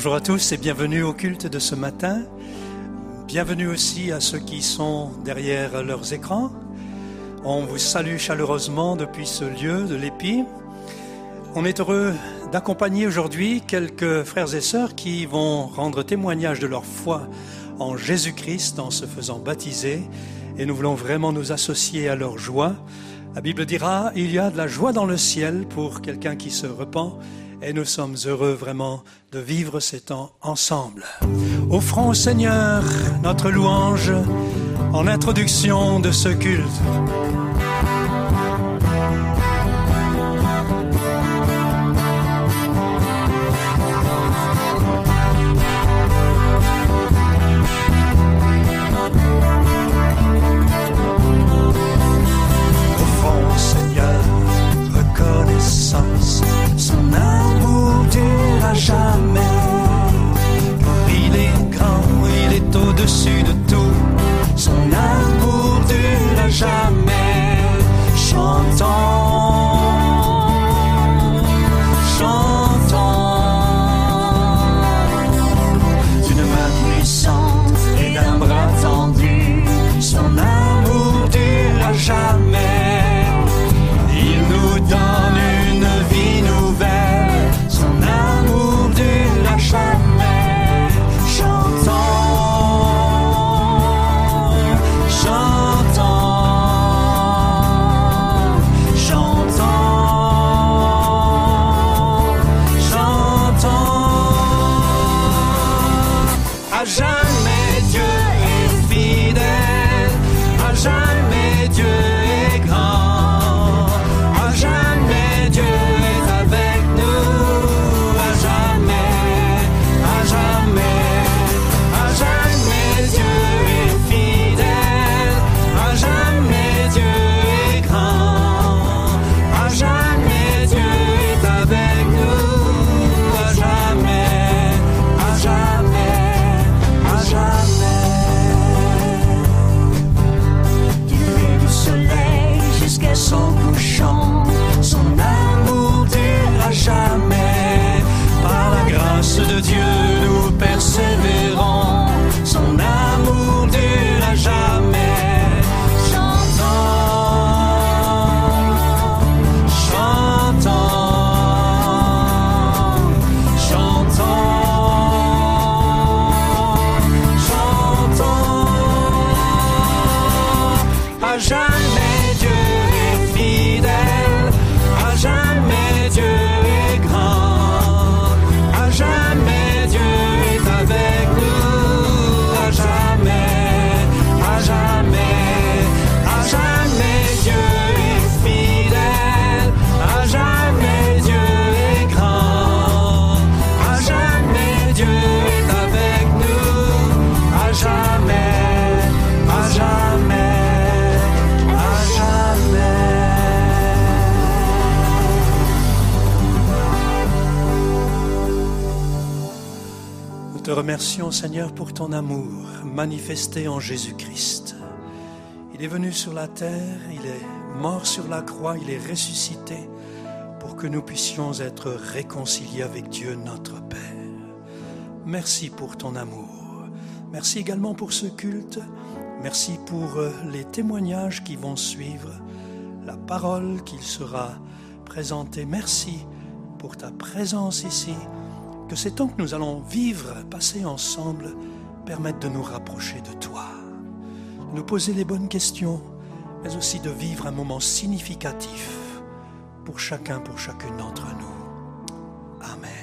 Bonjour à tous et bienvenue au culte de ce matin. Bienvenue aussi à ceux qui sont derrière leurs écrans. On vous salue chaleureusement depuis ce lieu de l'Épi. On est heureux d'accompagner aujourd'hui quelques frères et sœurs qui vont rendre témoignage de leur foi en Jésus-Christ en se faisant baptiser et nous voulons vraiment nous associer à leur joie. La Bible dira, il y a de la joie dans le ciel pour quelqu'un qui se repent et nous sommes heureux vraiment de vivre ces temps ensemble. Offrons au Seigneur notre louange en introduction de ce culte. Remercions, Seigneur, pour ton amour manifesté en Jésus-Christ. Il est venu sur la terre, il est mort sur la croix, il est ressuscité pour que nous puissions être réconciliés avec Dieu notre Père. Merci pour ton amour. Merci également pour ce culte. Merci pour euh, les témoignages qui vont suivre, la parole qu'il sera présentée. Merci pour ta présence ici que ces temps que nous allons vivre, passer ensemble, permettent de nous rapprocher de toi, de nous poser les bonnes questions, mais aussi de vivre un moment significatif pour chacun, pour chacune d'entre nous. Amen.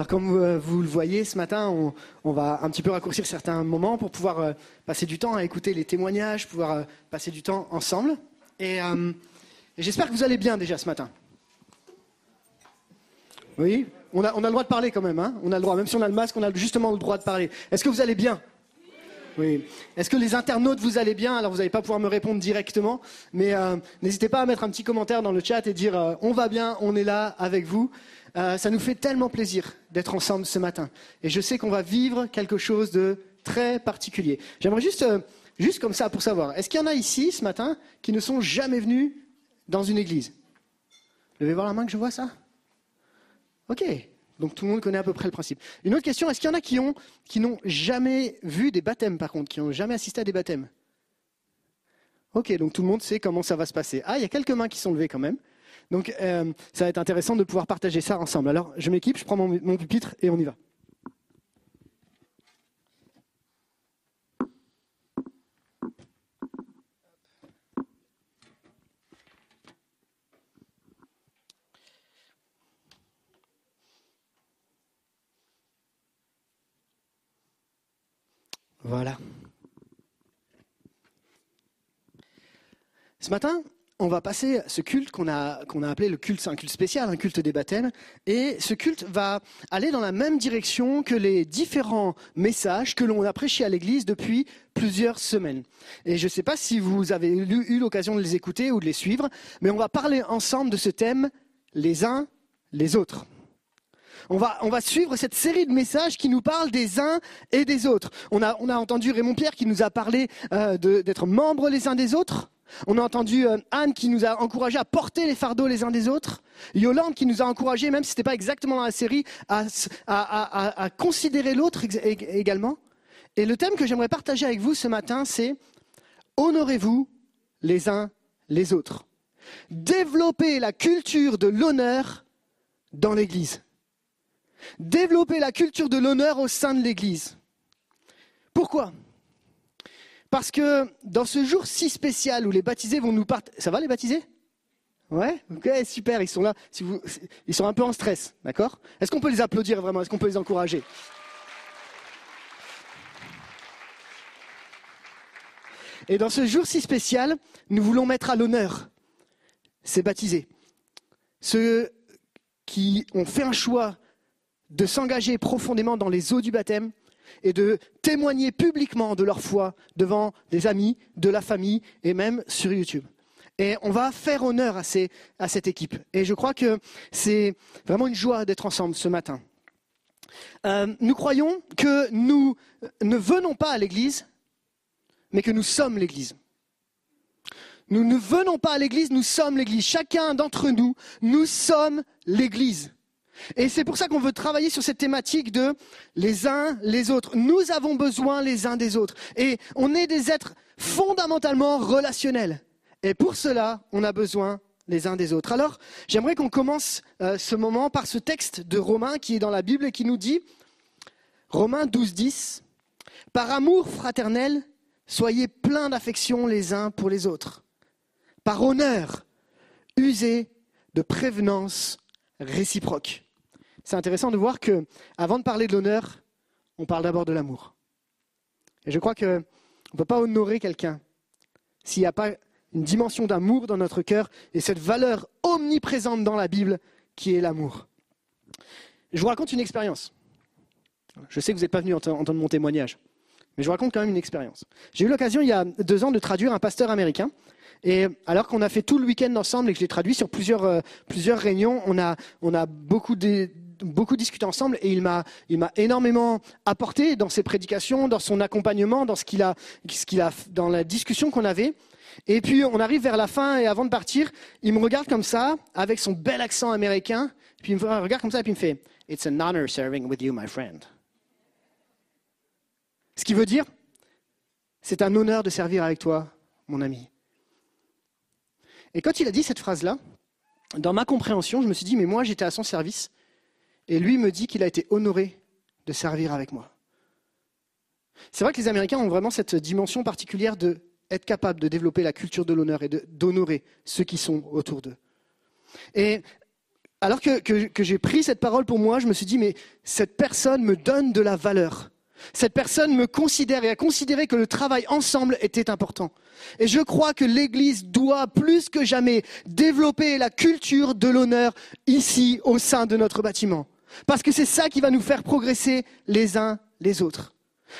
Alors comme euh, vous le voyez ce matin, on, va un petit peu raccourcir certains moments pour pouvoir euh, passer du temps à écouter les témoignages, pouvoir euh, passer du temps ensemble. Et, j'espère que vous allez bien déjà ce matin. Oui, on a, le droit de parler quand même. Hein? On a le droit, même si on a le masque, on a justement le droit de parler. Est-ce que vous allez bien? Oui. Est-ce que les internautes, vous allez bien? Alors, vous n'allez pas pouvoir me répondre directement, mais n'hésitez pas à mettre un petit commentaire dans le chat et dire on va bien, on est là avec vous. Euh, ça nous fait tellement plaisir d'être ensemble ce matin. Et je sais qu'on va vivre quelque chose de très particulier. J'aimerais juste, euh, juste comme ça pour savoir, est-ce qu'il y en a ici ce matin qui ne sont jamais venus dans une église? Levez voir la main que je vois ça Ok, donc tout le monde connaît à peu près le principe. Une autre question, est-ce qu'il y en a qui qui n'ont jamais vu des baptêmes par contre, qui n'ont jamais assisté à des baptêmes? Ok, donc tout le monde sait comment ça va se passer. Ah, il y a quelques mains qui sont levées quand même. Donc euh, ça va être intéressant de pouvoir partager ça ensemble. Alors je m'équipe, je prends mon, mon pupitre et on y va. Voilà. Ce matin, on va passer ce culte qu'on a, appelé le culte, c'est un culte spécial, un culte des baptêmes. Et ce culte va aller dans la même direction que les différents messages que l'on a prêchés à l'église depuis plusieurs semaines. Et je ne sais pas si vous avez eu, l'occasion de les écouter ou de les suivre, mais on va parler ensemble de ce thème les uns les autres. On va, suivre cette série de messages qui nous parlent des uns et des autres. On a, entendu Raymond Pierre qui nous a parlé euh, d'être membres les uns des autres. On a entendu euh, Anne qui nous a encouragé à porter les fardeaux les uns des autres. Yolande qui nous a encouragé, même si ce n'était pas exactement dans la série, à, considérer l'autre également. Et le thème que j'aimerais partager avec vous ce matin, c'est honorez-vous les uns les autres. Développez la culture de l'honneur dans l'Église. Développer la culture de l'honneur au sein de l'Église. Pourquoi? Parce que dans ce jour si spécial où les baptisés vont nous partager... Ça va les baptisés? Ouais Ok, super, ils sont là. Si vous... Ils sont un peu en stress, d'accord? Est-ce qu'on peut les applaudir vraiment? Est-ce qu'on peut les encourager? Et dans ce jour si spécial, nous voulons mettre à l'honneur ces baptisés. Ceux qui ont fait un choix de s'engager profondément dans les eaux du baptême et de témoigner publiquement de leur foi devant des amis, de la famille et même sur YouTube. Et on va faire honneur à, cette équipe. Et je crois que c'est vraiment une joie d'être ensemble ce matin. Euh, nous croyons que nous ne venons pas à l'Église, mais que nous sommes l'Église. Nous ne venons pas à l'Église, nous sommes l'Église. Chacun d'entre nous, nous sommes l'Église. Et c'est pour ça qu'on veut travailler sur cette thématique de les uns les autres. Nous avons besoin les uns des autres. Et on est des êtres fondamentalement relationnels. Et pour cela, on a besoin les uns des autres. Alors, j'aimerais qu'on commence euh, ce moment par ce texte de Romains qui est dans la Bible et qui nous dit, Romains 12, 10, Par amour fraternel, soyez pleins d'affection les uns pour les autres. Par honneur, usez de prévenance réciproque. C'est intéressant de voir que, avant de parler de l'honneur, on parle d'abord de l'amour. Et je crois qu'on ne peut pas honorer quelqu'un s'il n'y a pas une dimension d'amour dans notre cœur et cette valeur omniprésente dans la Bible qui est l'amour. Je vous raconte une expérience. Je sais que vous n'êtes pas venu ent- entendre mon témoignage, mais je vous raconte quand même une expérience. J'ai eu l'occasion il y a deux ans de traduire un pasteur américain. Et alors qu'on a fait tout le week-end ensemble et que je l'ai traduit sur plusieurs, euh, réunions, on a, on a beaucoup, dé- beaucoup discuté ensemble et il m'a, il m'a énormément apporté dans ses prédications, dans son accompagnement, dans ce qu'il a, ce qu'il a, dans la discussion qu'on avait. Et puis on arrive vers la fin et avant de partir, il me regarde comme ça, avec son bel accent américain, puis il me regarde comme ça et puis il me fait It's an honor serving with you, my friend. Ce qui veut dire, c'est un honneur de servir avec toi, mon ami. Et quand il a dit cette phrase-là, dans ma compréhension, je me suis dit, mais moi j'étais à son service, et lui me dit qu'il a été honoré de servir avec moi. C'est vrai que les Américains ont vraiment cette dimension particulière de être capable de développer la culture de l'honneur et d'honorer ceux qui sont autour d'eux. Et alors que- que j'ai pris cette parole pour moi, je me suis dit, mais cette personne me donne de la valeur. Cette personne me considère et a considéré que le travail ensemble était important. Et je crois que l'Église doit plus que jamais développer la culture de l'honneur ici au sein de notre bâtiment. Parce que c'est ça qui va nous faire progresser les uns les autres.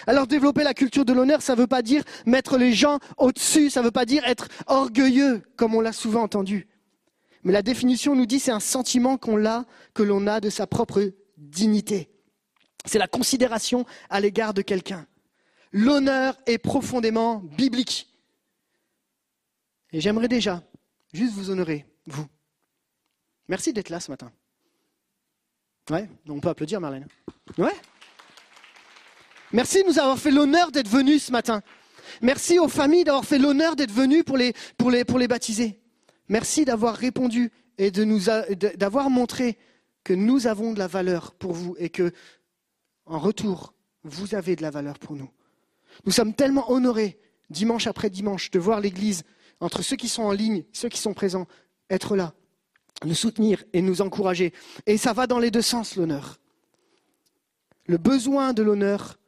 Alors développer la culture de l'honneur, ça ne veut pas dire mettre les gens au-dessus, ça ne veut pas dire être orgueilleux, comme on l'a souvent entendu. Mais la définition nous dit c'est un sentiment qu'on a, que l'on a de sa propre dignité. C'est la considération à l'égard de quelqu'un. L'honneur est profondément biblique. Et j'aimerais déjà juste vous honorer, vous. Merci d'être là ce matin. Ouais, on peut applaudir Marlène. Ouais. Merci de nous avoir fait l'honneur d'être venus ce matin. Merci aux familles d'avoir fait l'honneur d'être venus pour les, baptiser. Merci d'avoir répondu et de nous d'avoir montré que nous avons de la valeur pour vous et que, en retour, vous avez de la valeur pour nous. Nous sommes tellement honorés, dimanche après dimanche, de voir l'Église, entre ceux qui sont en ligne, ceux qui sont présents, être là, nous soutenir et nous encourager. Et ça va dans les deux sens, l'honneur. Le besoin de l'honneur,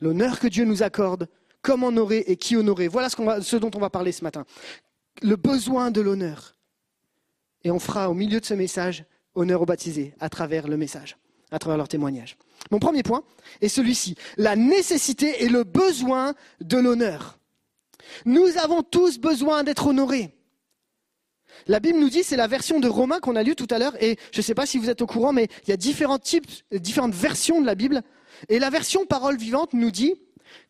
l'honneur que Dieu nous accorde, comment honorer et qui honorer. Voilà ce, ce dont on va parler ce matin. Le besoin de l'honneur. Et on fera au milieu de ce message honneur aux baptisés à travers le message, à travers leur témoignage. Mon premier point est celui-ci, la nécessité et le besoin de l'honneur. Nous avons tous besoin d'être honorés. La Bible nous dit, c'est la version de Romains qu'on a lue tout à l'heure, et je ne sais pas si vous êtes au courant, mais il y a différents types, différentes versions de la Bible. Et la version parole vivante nous dit,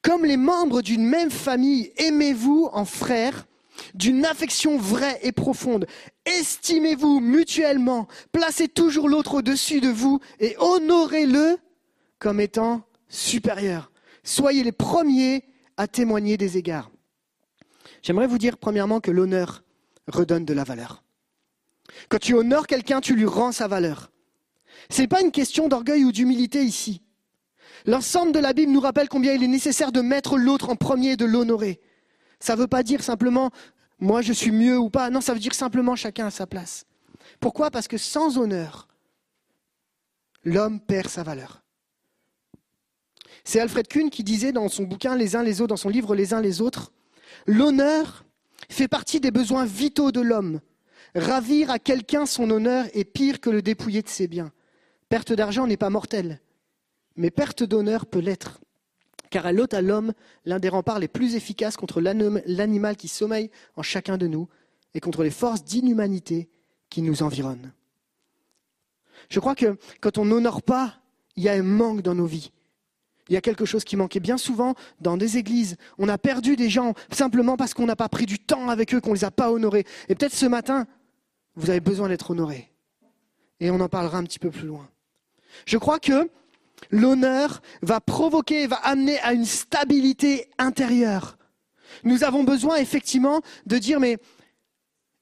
comme les membres d'une même famille, aimez-vous en frères, d'une affection vraie et profonde. Estimez-vous mutuellement, placez toujours l'autre au-dessus de vous et honorez-le comme étant supérieur. Soyez les premiers à témoigner des égards. J'aimerais vous dire premièrement que l'honneur redonne de la valeur. Quand tu honores quelqu'un, tu lui rends sa valeur. Ce n'est pas une question d'orgueil ou d'humilité ici. L'ensemble de la Bible nous rappelle combien il est nécessaire de mettre l'autre en premier et de l'honorer. Ça ne veut pas dire simplement moi je suis mieux ou pas. Non, ça veut dire simplement chacun à sa place. Pourquoi? Parce que sans honneur, l'homme perd sa valeur. C'est Alfred Kuhn qui disait dans son bouquin Les uns les autres, dans son livre Les uns les autres, l'honneur fait partie des besoins vitaux de l'homme. Ravir à quelqu'un son honneur est pire que le dépouiller de ses biens. Perte d'argent n'est pas mortelle, mais perte d'honneur peut l'être. Car elle ôte à l'homme l'un des remparts les plus efficaces contre l'animal qui sommeille en chacun de nous et contre les forces d'inhumanité qui nous environnent. Je crois que quand on n'honore pas, il y a un manque dans nos vies. Il y a quelque chose qui manquait bien souvent dans des églises. On a perdu des gens simplement parce qu'on n'a pas pris du temps avec eux, qu'on ne les a pas honorés. Et peut-être ce matin, vous avez besoin d'être honorés. Et on en parlera un petit peu plus loin. Je crois que l'honneur va provoquer, va amener à une stabilité intérieure. Nous avons besoin effectivement de dire, mais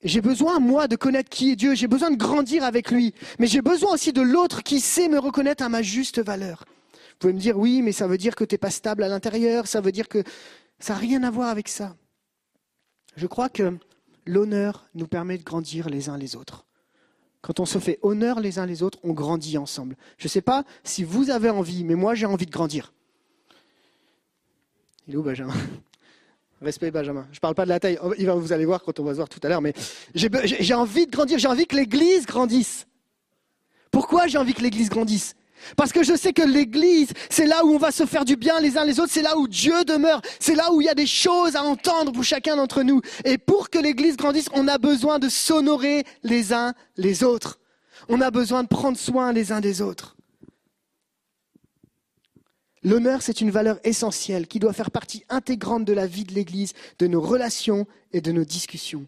j'ai besoin, moi, de connaître qui est Dieu, j'ai besoin de grandir avec lui, mais j'ai besoin aussi de l'autre qui sait me reconnaître à ma juste valeur. Vous pouvez me dire, oui, mais ça veut dire que tu n'es pas stable à l'intérieur, ça veut dire que ça n'a rien à voir avec ça. Je crois que l'honneur nous permet de grandir les uns les autres. Quand on se fait honneur les uns les autres, on grandit ensemble. Je ne sais pas si vous avez envie, mais moi j'ai envie de grandir. Il est où Benjamin? Respect Benjamin. Je ne parle pas de la taille. Il va, vous allez voir quand on va se voir tout à l'heure, mais j'ai j'ai envie de grandir. J'ai envie que l'Église grandisse. Pourquoi j'ai envie que l'Église grandisse? Parce que je sais que l'Église, c'est là où on va se faire du bien les uns les autres, c'est là où Dieu demeure, c'est là où il y a des choses à entendre pour chacun d'entre nous. Et pour que l'Église grandisse, on a besoin de s'honorer les uns les autres. On a besoin de prendre soin les uns des autres. L'honneur, c'est une valeur essentielle qui doit faire partie intégrante de la vie de l'Église, de nos relations et de nos discussions.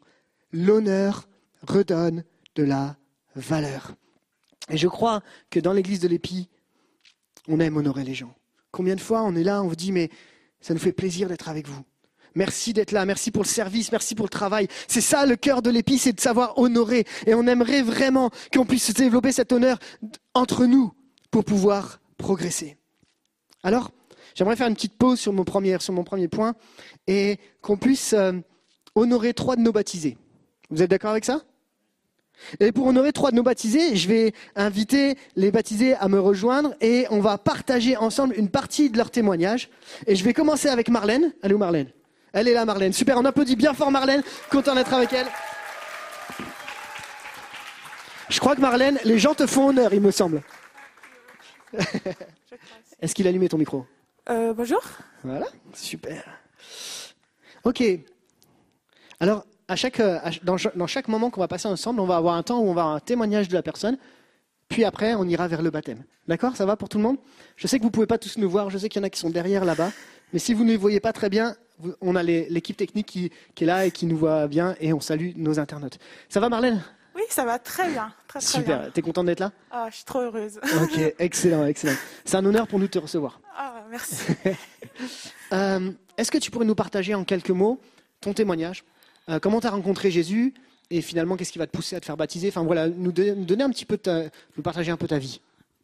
L'honneur redonne de la valeur. Et je crois que dans l'église de l'Épi, on aime honorer les gens. Combien de fois on est là, on vous dit, mais ça nous fait plaisir d'être avec vous. Merci d'être là, merci pour le service, merci pour le travail. C'est ça le cœur de l'Épi, c'est de savoir honorer. Et on aimerait vraiment qu'on puisse développer cet honneur entre nous pour pouvoir progresser. Alors, j'aimerais faire une petite pause sur mon premier, sur mon premier point et qu'on puisse euh, honorer trois de nos baptisés. Vous êtes d'accord avec ça? Et pour honorer trois de nos baptisés, je vais inviter les baptisés à me rejoindre et on va partager ensemble une partie de leur témoignage. Et je vais commencer avec Marlène. Elle est où Marlène? Elle est là Marlène. Super, on applaudit bien fort Marlène. Content d'être avec elle. Je crois que Marlène, les gens te font honneur, il me semble. Est-ce qu'il a allumé ton micro? Euh, bonjour. Voilà, super. Ok. Alors, à chaque, euh, à- dans, cha- dans chaque moment qu'on va passer ensemble, on va avoir un temps où on va avoir un témoignage de la personne, puis après, on ira vers le baptême. D'accord? Ça va pour tout le monde? Je sais que vous ne pouvez pas tous nous voir, je sais qu'il y en a qui sont derrière là-bas, mais si vous ne les voyez pas très bien, on a l'équipe technique qui, qui est là et qui nous voit bien, et on salue nos internautes. Ça va Marlène? Oui, ça va très bien. Très, très bien. Super, t'es contente d'être là? Ah, je suis trop heureuse. Ok, excellent, excellent. C'est un honneur pour nous de te recevoir. Ah, merci. Euh, Est-ce que tu pourrais nous partager en quelques mots ton témoignage? Euh, Comment tu as rencontré Jésus et finalement qu'est-ce qui va te pousser à te faire baptiser? Enfin voilà, nous, don- nous donner un petit peu, ta, nous partager un peu ta vie.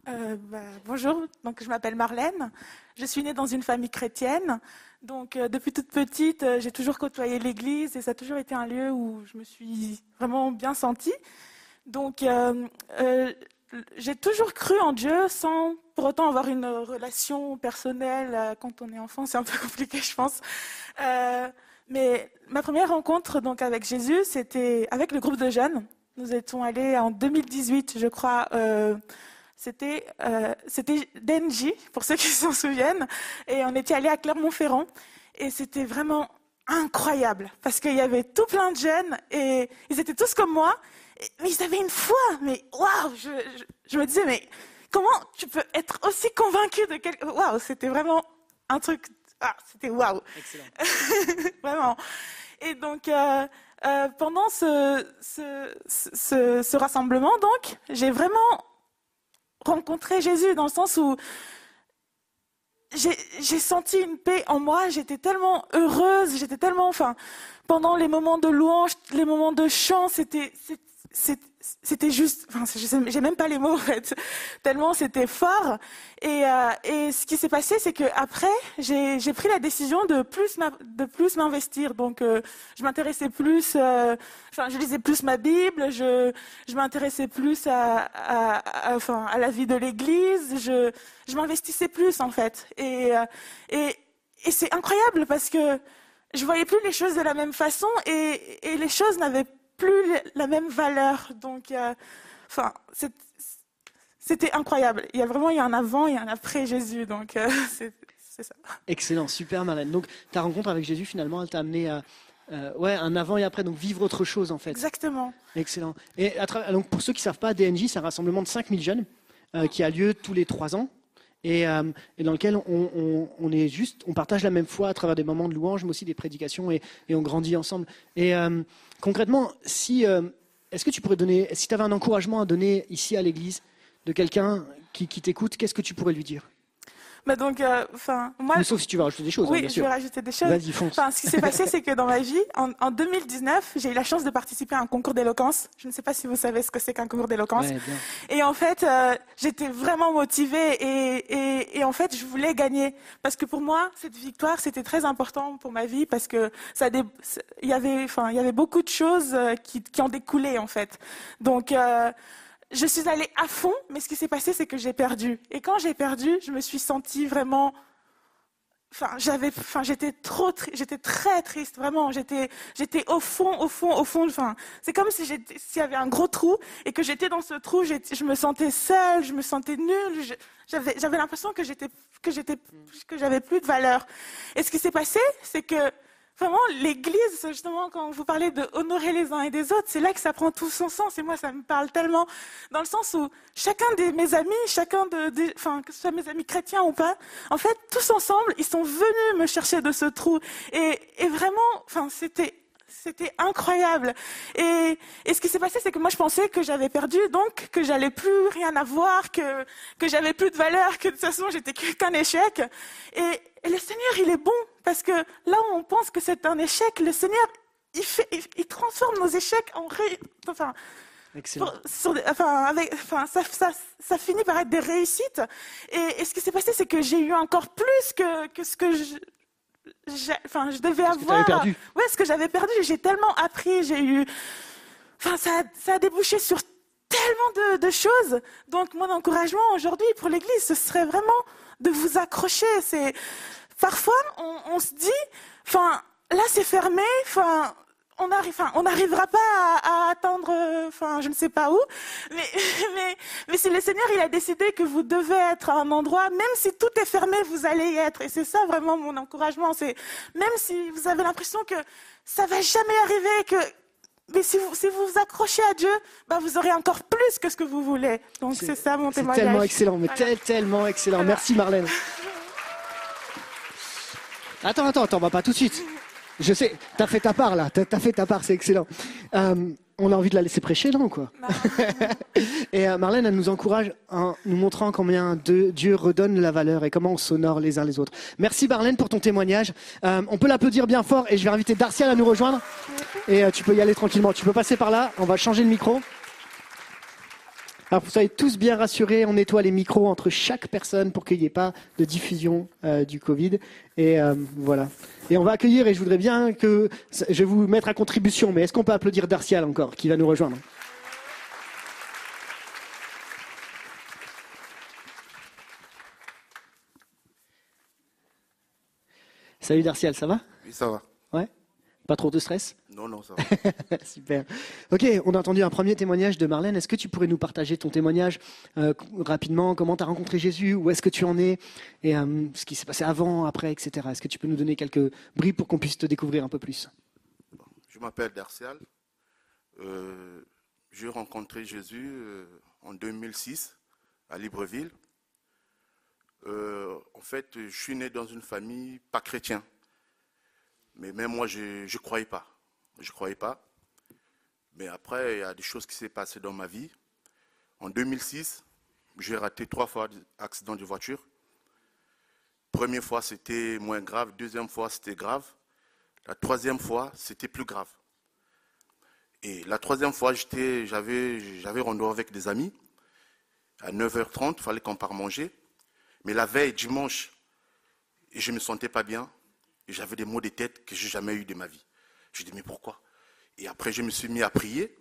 Euh, bah, bonjour, donc je m'appelle Marlène. Je suis née dans une famille chrétienne. Donc euh, depuis toute petite, j'ai toujours côtoyé l'église et ça a toujours été un lieu où je me suis vraiment bien sentie. Donc j'ai toujours cru en Dieu sans pour autant avoir une relation personnelle. Quand on est enfant, c'est un peu compliqué, je pense. Mais ma première rencontre donc avec Jésus, c'était avec le groupe de jeunes. Nous étions allés en 2018, je crois. euh, c'était euh, c'était Denji, pour ceux qui s'en souviennent, et on était allé à Clermont-Ferrand, et c'était vraiment incroyable parce qu'il y avait tout plein de jeunes et ils étaient tous comme moi, mais ils avaient une foi. Mais waouh, je, je, je me disais, mais comment tu peux être aussi convaincu de quelque. Waouh, c'était vraiment un truc. Ah, c'était waouh. Vraiment. Et donc, euh, euh, pendant ce, ce, ce, ce rassemblement, donc, j'ai vraiment rencontré Jésus dans le sens où j'ai senti une paix en moi. J'étais tellement heureuse, j'étais tellement, enfin, pendant les moments de louange, les moments de chant, c'était, c'était juste, enfin, j'ai même pas les mots en fait, tellement c'était fort. Et, euh, et ce qui s'est passé, c'est que après, j'ai pris la décision de plus de plus m'investir. Donc, euh, je m'intéressais plus, euh, enfin, je lisais plus ma Bible, je je m'intéressais plus à, à, enfin, à la vie de l'Église, je je m'investissais plus en fait. Et euh, et et c'est incroyable parce que je voyais plus les choses de la même façon et, et les choses n'avaient plus la même valeur. Donc, euh, enfin, c'était incroyable. Il y a vraiment il y a un avant et un après Jésus. Donc, euh, c'est ça. Excellent, super Marlène. Donc ta rencontre avec Jésus finalement, elle t'a amené à euh, ouais, un avant et après, donc vivre autre chose en fait. Exactement. Excellent. Et à travers- donc pour ceux qui ne savent pas, DNJ, c'est un rassemblement de 5000 jeunes qui a lieu tous les trois ans. Et, euh, et dans lequel on, on- on est juste, on partage la même foi à travers des moments de louange, mais aussi des prédications, et, et on grandit ensemble. Et euh, concrètement, si, euh, est-ce que tu pourrais donner, si tu avais un encouragement à donner ici à l'Église de quelqu'un qui, qui t'écoute, qu'est-ce que tu pourrais lui dire? Mais donc, euh, enfin, moi, Mais Sauf si tu veux rajouter des choses, hein, oui, bien je vais rajouter des choses. Vas-y, fonce. Enfin, ce qui s'est passé, c'est que dans ma vie, en, en 2019, j'ai eu la chance de participer à un concours d'éloquence. Je ne sais pas si vous savez ce que c'est qu'un concours d'éloquence. Ouais. Et en fait, euh, j'étais vraiment motivée et, et, et en fait, je voulais gagner parce que pour moi, cette victoire, c'était très important pour ma vie parce que ça, il y avait, enfin, il y avait beaucoup de choses euh, qui, qui en découlaient en fait. Donc, euh, je suis allée à fond, mais ce qui s'est passé, c'est que j'ai perdu. Et quand j'ai perdu, je me suis sentie vraiment Enfin, j'avais, enfin, j'étais trop, j'étais très triste, vraiment. J'étais, j'étais au fond, au fond, au fond. Enfin, c'est comme si s'il y avait un gros trou et que j'étais dans ce trou, je me sentais seule, je me sentais nulle. J'avais, j'avais l'impression que j'étais, que j'étais, que j'avais plus de valeur. Et ce qui s'est passé, c'est que vraiment l'Église, justement, quand vous parlez de honorer les uns et des autres, c'est là que ça prend tout son sens. Et moi, ça me parle tellement, dans le sens où chacun de mes amis, chacun de, enfin, que ce soit mes amis chrétiens ou pas, en fait, tous ensemble, ils sont venus me chercher de ce trou. Et, vraiment, c'était, incroyable. Et, ce qui s'est passé, c'est que moi, je pensais que j'avais perdu, donc que j'allais plus rien avoir, que, j'avais plus de valeur, que de toute façon, j'étais qu'un échec. Et le Seigneur, il est bon, parce que là où on pense que c'est un échec, le Seigneur, il, fait, il, il transforme nos échecs en ré... enfin, Excellent. pour- sur des- enfin, avec, enfin, ça, ça, ça finit par être des réussites. Et, et ce qui s'est passé, c'est que j'ai eu encore plus que, que ce que je, j'ai- enfin, je devais que avoir. t'avais perdu. Ouais, ce que j'avais perdu. J'ai tellement appris. J'ai eu. Enfin, ça, a- ça a débouché sur tellement de, de choses. Donc, mon encouragement aujourd'hui pour l'Église, ce serait vraiment de vous accrocher. C'est parfois on, on se dit, enfin, là c'est fermé, enfin. On arrive, enfin, on n'arrivera pas à, euh, enfin, je ne sais pas où, mais, mais, mais si le Seigneur il a décidé que vous devez être à un endroit, même si tout est fermé, vous allez y être. Et c'est ça vraiment mon encouragement. C'est même si vous avez l'impression que ça va jamais arriver, que mais si vous si vous, vous accrochez à Dieu, bah vous aurez encore plus que ce que vous voulez. Donc c'est ça mon C'est témoignage. tellement excellent, mais Voilà. tel- tellement excellent. Voilà. Merci Marlène. Attends, attends, attends, on va pas tout de suite. Je sais, t'as fait ta part là, t'as as fait ta part, c'est excellent. Euh, on a envie de la laisser prêcher, non quoi? Et euh, Marlène, elle nous encourage en nous montrant combien de- Dieu redonne la valeur et comment on s'honore les uns les autres. Merci Marlène pour ton témoignage. Euh, on peut l'applaudir bien fort et je vais inviter Darcial à nous rejoindre. Et euh, tu peux y aller tranquillement. Tu peux passer par là. On va changer le micro. Alors, vous soyez tous bien rassurés, on nettoie les micros entre chaque personne pour qu'il n'y ait pas de diffusion euh, du Covid. Et euh, voilà. Et on va accueillir, et je voudrais bien que. Je vais vous mettre à contribution, mais est-ce qu'on peut applaudir Darcial encore, qui va nous rejoindre? Salut Darcial, ça va? Oui, ça va. Pas trop de stress Non, non, ça va. Super. Ok, on a entendu un premier témoignage de Marlène. Est-ce que tu pourrais nous partager ton témoignage euh, rapidement? Comment tu as rencontré Jésus? Où est-ce que tu en es? Et euh, ce qui s'est passé avant, après, etc. Est-ce que tu peux nous donner quelques bribes pour qu'on puisse te découvrir un peu plus? Je m'appelle Darcial. Euh, J'ai rencontré Jésus en 2006 à Libreville. En fait, je suis né dans une famille pas chrétienne. Mais même moi, je ne croyais pas. Je croyais pas. Mais après, il y a des choses qui s'est passées dans ma vie. En 2006, j'ai raté trois fois d'accident de voiture. Première fois, c'était moins grave. Deuxième fois, c'était grave. La troisième fois, c'était plus grave. Et la troisième fois, j'avais, j'avais rendez-vous avec des amis. À 9h30, il fallait qu'on parte manger. Mais la veille, dimanche, je ne me sentais pas bien. J'avais des maux de tête que j'ai jamais eu de ma vie. Je dis, mais pourquoi? Et après, je me suis mis à prier.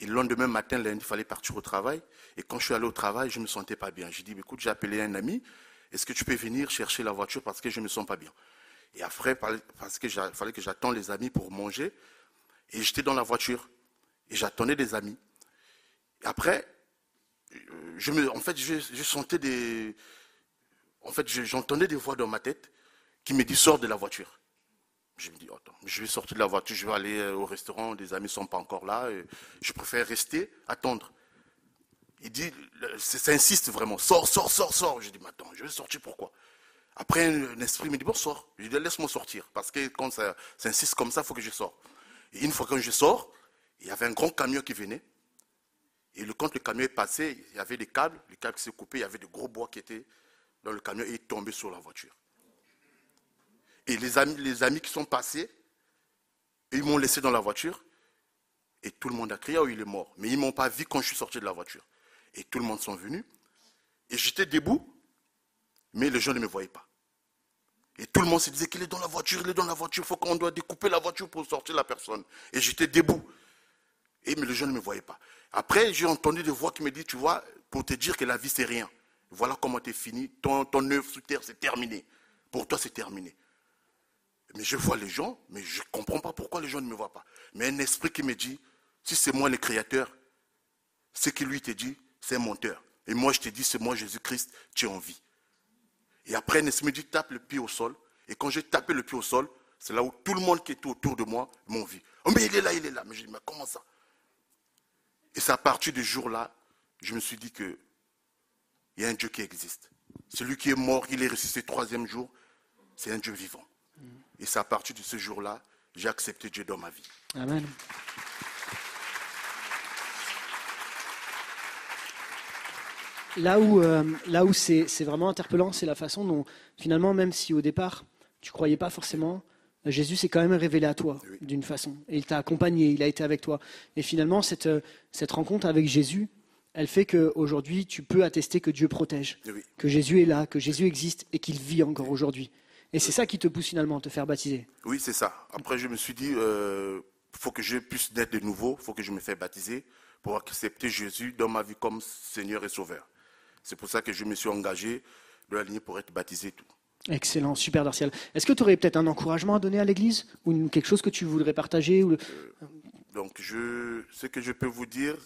Et le lendemain matin, lundi, il fallait partir au travail. Et quand je suis allé au travail, je ne me sentais pas bien. J'ai dit, écoute, j'ai appelé un ami. Est-ce que tu peux venir chercher la voiture parce que je ne me sens pas bien? Et après, parce qu'il fallait que j'attende les amis pour manger. Et j'étais dans la voiture. Et j'attendais des amis. Après, euh, je me, en fait, je, sentais des. En fait, je- j'entendais des voix dans ma tête qui me disent sors de la voiture. Je me dis, attends, je vais sortir de la voiture, je vais aller euh, au restaurant, des amis ne sont pas encore là. et je préfère rester, attendre. Il dit, ça insiste vraiment, sors, sors, sors, sors. Je dis, mais attends, je vais sortir pourquoi? Après, un, esprit me dit, bon, sors. Je dis, laisse-moi sortir, parce que quand ça, insiste comme ça, il faut que je sorte. Et une fois que je sors, il y avait un grand camion qui venait. Et quand le camion est passé, il y avait des câbles, les câbles s'est coupé, il y avait de gros bois qui étaient dans le camion et est tombé sur la voiture. Et les amis, les amis qui sont passés, ils m'ont laissé dans la voiture. Et tout le monde a crié, oh, il est mort. Mais ils ne m'ont pas vu quand je suis sorti de la voiture. Et tout le monde sont venus. Et j'étais debout, mais les gens ne me voyaient pas. Et tout le monde se disait qu'il est dans la voiture, il est dans la voiture, il faut qu'on doit découper la voiture pour sortir la personne. Et j'étais debout. Et mais les gens ne me voyaient pas. Après, j'ai entendu des voix qui me disent, tu vois, pour te dire que la vie, c'est rien. Voilà comment tu es fini. Ton, ton œuvre sous terre, c'est terminé. Pour toi, c'est terminé. Mais je vois les gens, mais je ne comprends pas pourquoi les gens ne me voient pas. Mais un esprit qui me dit, si c'est moi le créateur, ce qui lui te dit, c'est un menteur. Et moi, je te dis, c'est moi Jésus-Christ, tu es en vie. Et après, un esprit me dit, tape le pied au sol. Et quand j'ai tapé le pied au sol, c'est là où tout le monde qui était autour de moi m'ont vu. Oh, mais il est là, il est là. Mais je dis, mais comment ça? Et c'est à partir du jour-là, je me suis dit que il y a un Dieu qui existe. Celui qui est mort, il est ressuscité troisième jour, c'est un Dieu vivant. Et c'est à partir de ce jour-là, j'ai accepté Dieu dans ma vie. Amen. Là où, euh, là où c'est vraiment interpellant, c'est la façon dont, finalement, même si au départ, tu croyais pas forcément, Jésus s'est quand même révélé à toi Oui. d'une façon. Et il t'a accompagné, il a été avec toi. Et finalement, cette, euh, cette rencontre avec Jésus, elle fait qu'aujourd'hui, tu peux attester que Dieu protège, Oui. que Jésus est là, que Jésus existe et qu'il vit encore aujourd'hui. Et c'est ça qui te pousse finalement à te faire baptiser. Oui, c'est ça. Après, je me suis dit, il faut que je puisse naître de nouveau, il faut que je me fasse baptiser pour accepter Jésus dans ma vie comme Seigneur et Sauveur. C'est pour ça que je me suis engagé de la ligne pour être baptisé et tout. Excellent, super Darciel. Est-ce que tu aurais peut-être un encouragement à donner à l'Église ou une- quelque chose que tu voudrais partager ou le- Donc, je, ce que je peux vous dire,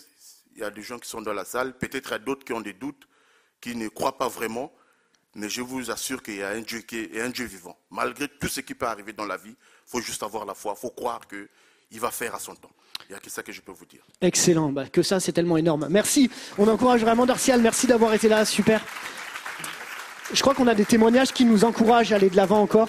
il y a des gens qui sont dans la salle, peut-être il y a d'autres qui ont des doutes, qui ne croient pas vraiment, mais je vous assure qu'il y a un Dieu qui est un Dieu vivant. Malgré tout ce qui peut arriver dans la vie, il faut juste avoir la foi, il faut croire qu'il va faire à son temps. Il n'y a que ça que je peux vous dire. Excellent, bah, que ça c'est tellement énorme. Merci, on encourage vraiment Darcial, merci d'avoir été là, super. Je crois qu'on a des témoignages qui nous encouragent à aller de l'avant encore.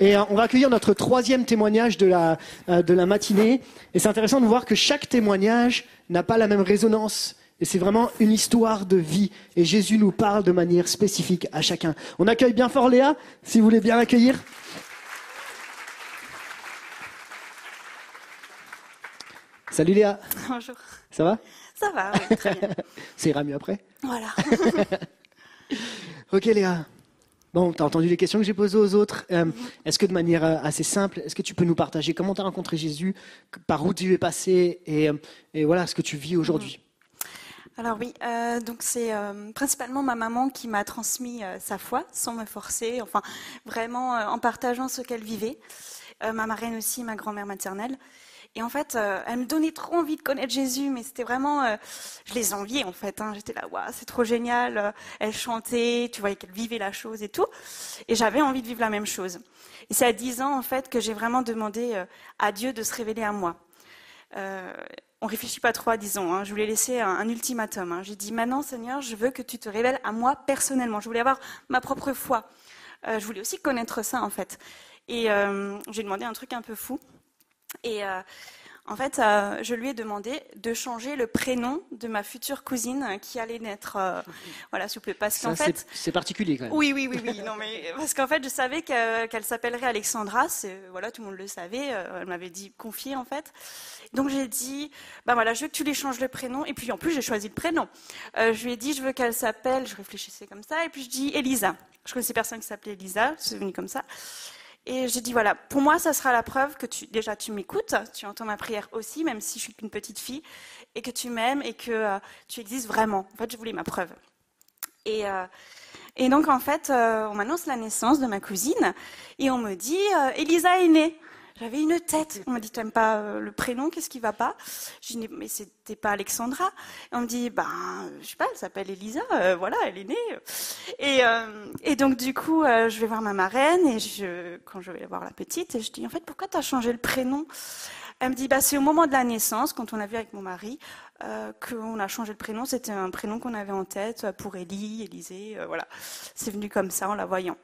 Et euh, on va accueillir notre troisième témoignage de la, euh, de la matinée. Et c'est intéressant de voir que chaque témoignage n'a pas la même résonance. Et c'est vraiment une histoire de vie. Et Jésus nous parle de manière spécifique à chacun. On accueille bien fort Léa, si vous voulez bien l'accueillir. Salut Léa, Bonjour. ça va? Ça va, oui, très bien. Ça ira mieux après? Voilà. Ok Léa. Bon, tu as entendu les questions que j'ai posées aux autres. Euh, est-ce que de manière euh, assez simple, est-ce que tu peux nous partager comment tu as rencontré Jésus, par où tu es passé? Et, euh, et voilà ce que tu vis aujourd'hui Alors oui, euh, donc c'est euh, principalement ma maman qui m'a transmis euh, sa foi sans me forcer, enfin vraiment euh, en partageant ce qu'elle vivait. Euh, ma marraine aussi, ma grand-mère maternelle. Et en fait, euh, elle me donnait trop envie de connaître Jésus, mais c'était vraiment, je les enviais en fait. hein. J'étais là, waouh, c'est trop génial. Elle chantait, tu voyais qu'elle vivait la chose et tout. Et j'avais envie de vivre la même chose. Et c'est à 10 ans en fait que j'ai vraiment demandé à Dieu de se révéler à moi. Euh, on réfléchit pas trop à 10 ans. hein. Je voulais laisser un, ultimatum. hein. J'ai dit maintenant, Seigneur, je veux que tu te révèles à moi personnellement. Je voulais avoir ma propre foi. Euh, je voulais aussi connaître ça en fait. Et euh, j'ai demandé un truc un peu fou. Euh, en fait, euh, je lui ai demandé de changer le prénom de ma future cousine euh, qui allait naître. euh, voilà, s'il vous plaît. Parce qu'en fait, c'est- particulier quand même. oui, oui, oui, oui. Non, mais parce qu'en fait, je savais que- qu'elle s'appellerait Alexandra. C'est voilà, tout le monde le savait. euh, Elle m'avait dit confier en fait. Donc j'ai dit, ben voilà, je veux que tu lui changes le prénom. Et puis en plus, j'ai choisi le prénom. Euh, je lui ai dit, je veux qu'elle s'appelle. Je réfléchissais comme ça. Et puis je dis Elisa. Je connaissais personne qui s'appelait Elisa. C'est venu comme ça. Et j'ai dit voilà, pour moi, ça sera la preuve que déjà tu m'écoutes, tu entends ma prière aussi, même si je suis qu'une petite fille, et que tu m'aimes et que euh, tu existes vraiment. En fait, je voulais ma preuve. Et, euh, et donc, en fait, euh, on m'annonce la naissance de ma cousine et on me dit Elisa est née. J'avais une tête. On m'a dit T'aimes pas euh, le prénom Qu'est-ce qui va pas? Je dis Mais c'était pas Alexandra. On me dit Ben, je sais pas, elle s'appelle Elisa. euh, voilà, elle est née. Et, euh, et donc, du coup, euh, je vais voir ma marraine et je, quand je vais voir la petite, et je dis En fait, pourquoi t'as changé le prénom? Elle me dit bah, C'est au moment de la naissance, quand on a vu avec mon mari, euh, qu'on a changé le prénom. C'était un prénom qu'on avait en tête euh, pour Élie, Élisée. euh, voilà. C'est venu comme ça en la voyant.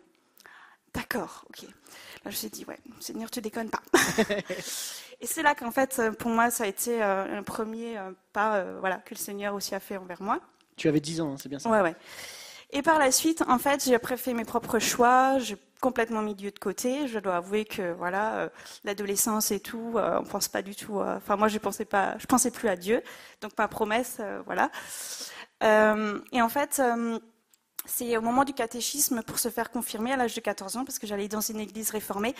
D'accord, ok. Là, je me suis dit, ouais, Seigneur, tu déconnes pas. Et c'est là qu'en fait, euh, pour moi, ça a été euh, un premier euh, pas voilà, que le Seigneur aussi a fait envers moi. Tu avais 10 ans, hein, c'est bien ça Ouais, ouais. Et par la suite, en fait, j'ai après fait mes propres choix. J'ai complètement mis Dieu de côté. Je dois avouer que voilà, euh, l'adolescence et tout, euh, on pense pas du tout. euh, Enfin, moi, je pensais pas, je pensais plus à Dieu. Donc ma promesse, voilà. Et en fait. C'est au moment du catéchisme pour se faire confirmer à l'âge de 14 ans, parce que j'allais dans une église réformée,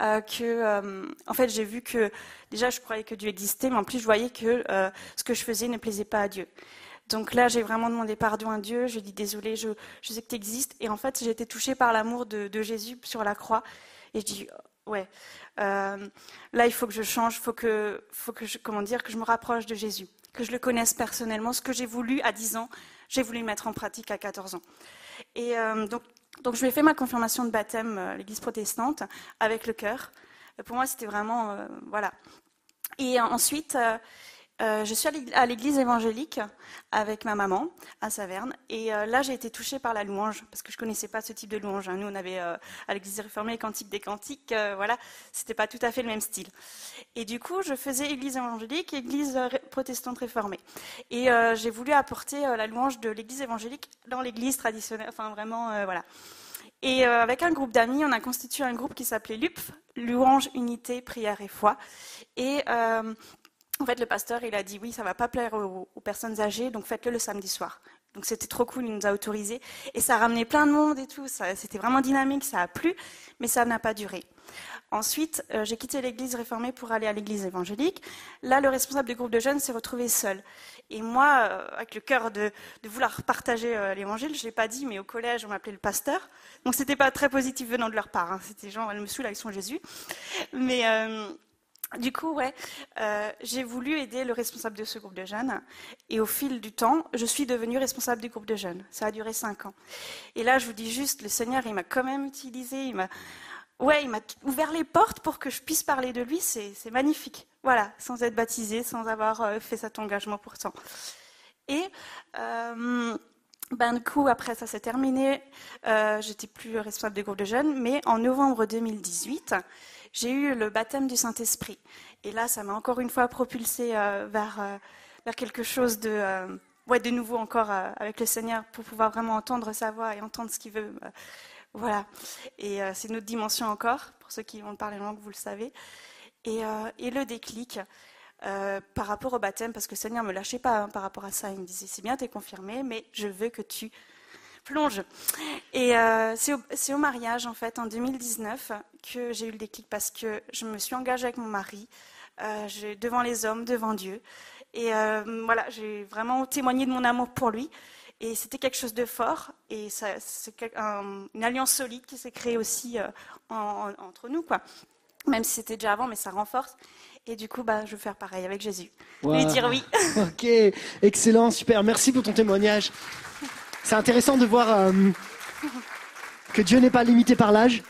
euh, que, euh, en fait, j'ai vu que déjà je croyais que Dieu existait, mais en plus je voyais que euh, ce que je faisais ne plaisait pas à Dieu. Donc là, j'ai vraiment demandé pardon à Dieu. Je dit désolé, je, sais que tu existes. Et en fait, j'ai été touchée par l'amour de, de Jésus sur la croix. Et je dis ouais, euh, là, il faut que je change, faut que, faut que je, comment dire, que je me rapproche de Jésus, que je le connaisse personnellement. Ce que j'ai voulu à 10 ans, j'ai voulu mettre en pratique à 14 ans. Et euh, donc, donc, je lui ai fait ma confirmation de baptême euh, à l'église protestante avec le cœur. Euh, Pour moi, c'était vraiment, voilà. Et ensuite, euh, je suis à l'ég- à l'église évangélique avec ma maman à Saverne. Et euh, là, j'ai été touchée par la louange, parce que je connaissais pas ce type de louange. hein. Nous, on avait euh, à l'église réformée les cantiques des cantiques. euh, voilà, c'était pas tout à fait le même style. Et du coup, je faisais église évangélique, église protestante réformée. Et j'ai voulu apporter la louange de l'église évangélique dans l'église traditionnelle. Enfin, vraiment, voilà. Et avec un groupe d'amis, on a constitué un groupe qui s'appelait LUPF, Louange, Unité, Prière et Foi. Et en fait, le pasteur, il a dit oui, ça va pas plaire aux, personnes âgées, donc faites-le le samedi soir. Donc c'était trop cool, il nous a autorisé. Et ça a ramené plein de monde et tout. C'était vraiment dynamique, ça a plu, mais ça n'a pas duré. Ensuite, euh, j'ai quitté l'église réformée pour aller à l'église évangélique. Là, le responsable du groupe de jeunes s'est retrouvé seul. Et moi, euh, avec le cœur de, de vouloir partager euh, l'évangile, je l'ai pas dit, mais au collège, on m'appelait le pasteur. Donc c'était pas très positif venant de leur part. hein. C'était genre, elle me saoule avec son Jésus. Mais du coup, ouais, euh, j'ai voulu aider le responsable de ce groupe de jeunes. Et au fil du temps, je suis devenue responsable du groupe de jeunes. Ça a duré cinq ans. Et là, je vous dis juste, le Seigneur, il m'a quand même utilisé. Il m'a, ouais, il m'a ouvert les portes pour que je puisse parler de lui. C'est, magnifique. Voilà, sans être baptisé, sans avoir euh, fait cet engagement pourtant. Et euh, ben, du coup, après ça s'est terminé, euh, j'étais plus responsable du groupe de jeunes, mais en novembre 2018, j'ai eu le baptême du Saint-Esprit. Et là, ça m'a encore une fois propulsé euh, vers, euh, vers quelque chose de, euh, ouais, de nouveau encore avec le Seigneur pour pouvoir vraiment entendre sa voix et entendre ce qu'il veut. voilà. Et c'est une autre dimension encore, pour ceux qui vont parler langue, vous le savez. Et, et le déclic, par rapport au baptême, parce que le Seigneur ne me lâchait pas hein, par rapport à ça. Il me disait, c'est bien, tu es confirmé, mais je veux que tu plonges. Et euh, c'est au, mariage, en fait, en 2019, que j'ai eu le déclic, parce que je me suis engagée avec mon mari, euh, je- devant les hommes, devant Dieu. Et euh, voilà, j'ai vraiment témoigné de mon amour pour lui. Et c'était quelque chose de fort. Et c'est un- une alliance solide qui s'est créée aussi euh, en- en- entre nous, quoi. Même si c'était déjà avant, mais ça renforce. Et du coup, bah, je veux faire pareil avec Jésus. Wow. Lui dire oui. Ok, excellent, super. Merci pour ton témoignage. C'est intéressant de voir euh, que Dieu n'est pas limité par l'âge,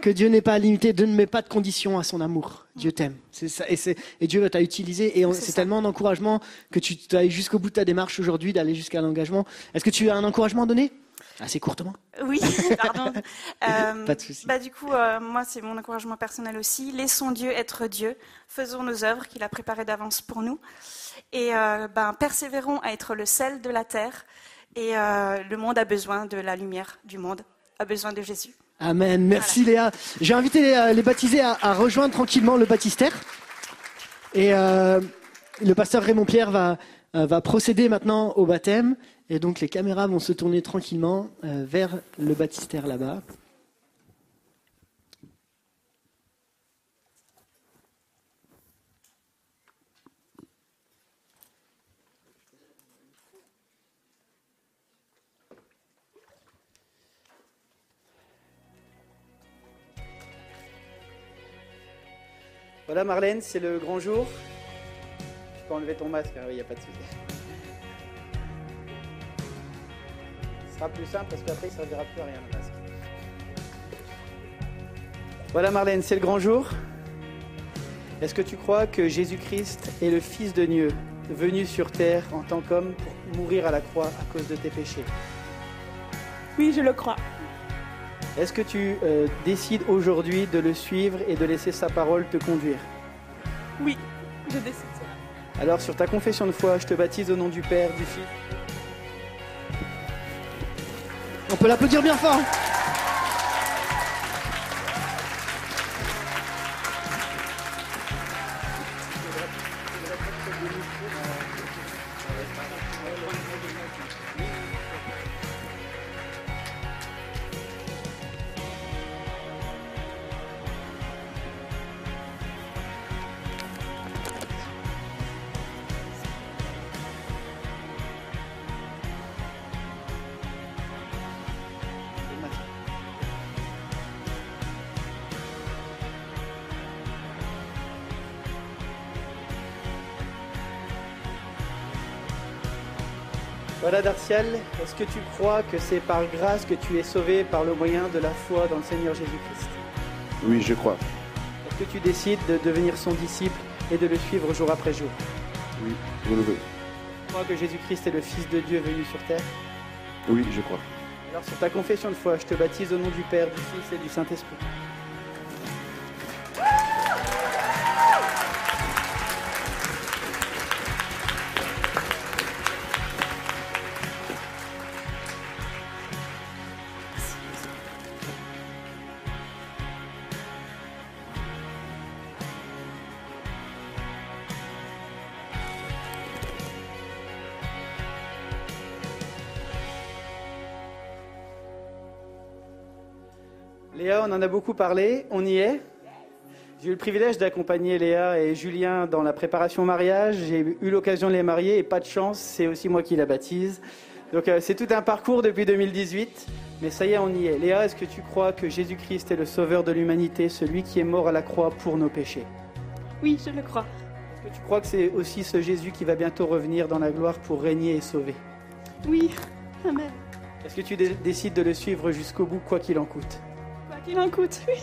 que Dieu n'est pas limité, Dieu ne met pas de conditions à son amour. Dieu t'aime. Et, Dieu t'a utilisé. Et C'est tellement d'encouragement que tu ailles jusqu'au bout de ta démarche aujourd'hui, d'aller jusqu'à l'engagement. Est-ce que tu as un encouragement à donner? Assez courtement. Oui, pardon. Euh, Pas de souci. Bah, du coup, euh, moi, c'est mon encouragement personnel aussi. Laissons Dieu être Dieu. Faisons nos œuvres qu'il a préparées d'avance pour nous. Et euh, ben, persévérons à être le sel de la terre. Et euh, le monde a besoin de la lumière du monde, a besoin de Jésus. Amen. Merci Léa. J'ai invité les, euh, les baptisés à, à rejoindre tranquillement le baptistère. Et euh, le pasteur Raymond Pierre va, va procéder maintenant au baptême. Et donc les caméras vont se tourner tranquillement vers le baptistère là-bas. Voilà Marlène, c'est le grand jour. Tu peux enlever ton masque, il n'y a pas de souci. Ce sera plus simple parce qu'après il ne servira plus à rien le masque. Voilà Marlène, c'est le grand jour. Est-ce que tu crois que Jésus-Christ est le Fils de Dieu, venu sur terre en tant qu'homme pour mourir à la croix à cause de tes péchés? Oui, je le crois. Est-ce que tu euh, décides aujourd'hui de le suivre et de laisser sa parole te conduire? Oui, je décide cela. Alors sur ta confession de foi, je te baptise au nom du Père, du Fils On peut l'applaudir bien fort. Dartial, est-ce que tu crois que c'est par grâce que tu es sauvé par le moyen de la foi dans le Seigneur Jésus-Christ? Oui, je crois. Est-ce que tu décides de devenir son disciple et de le suivre jour après jour? Oui, je le veux. Tu crois que Jésus-Christ est le Fils de Dieu venu sur terre? Oui, je crois. Alors sur ta confession de foi, je te baptise au nom du Père, du Fils et du Saint-Esprit. En a beaucoup parlé, on y est. J'ai eu le privilège d'accompagner Léa et Julien dans la préparation au mariage. J'ai eu l'occasion de les marier et pas de chance, c'est aussi moi qui la baptise. Donc euh, c'est tout un parcours depuis 2018, mais ça y est, on y est. Léa, est-ce que tu crois que Jésus-Christ est le sauveur de l'humanité, celui qui est mort à la croix pour nos péchés? Oui, je le crois. Est-ce que tu crois que c'est aussi ce Jésus qui va bientôt revenir dans la gloire pour régner et sauver? Oui, Amen. Est-ce que tu dé- décides de le suivre jusqu'au bout, quoi qu'il en coûte? Qu'il en coûte, oui.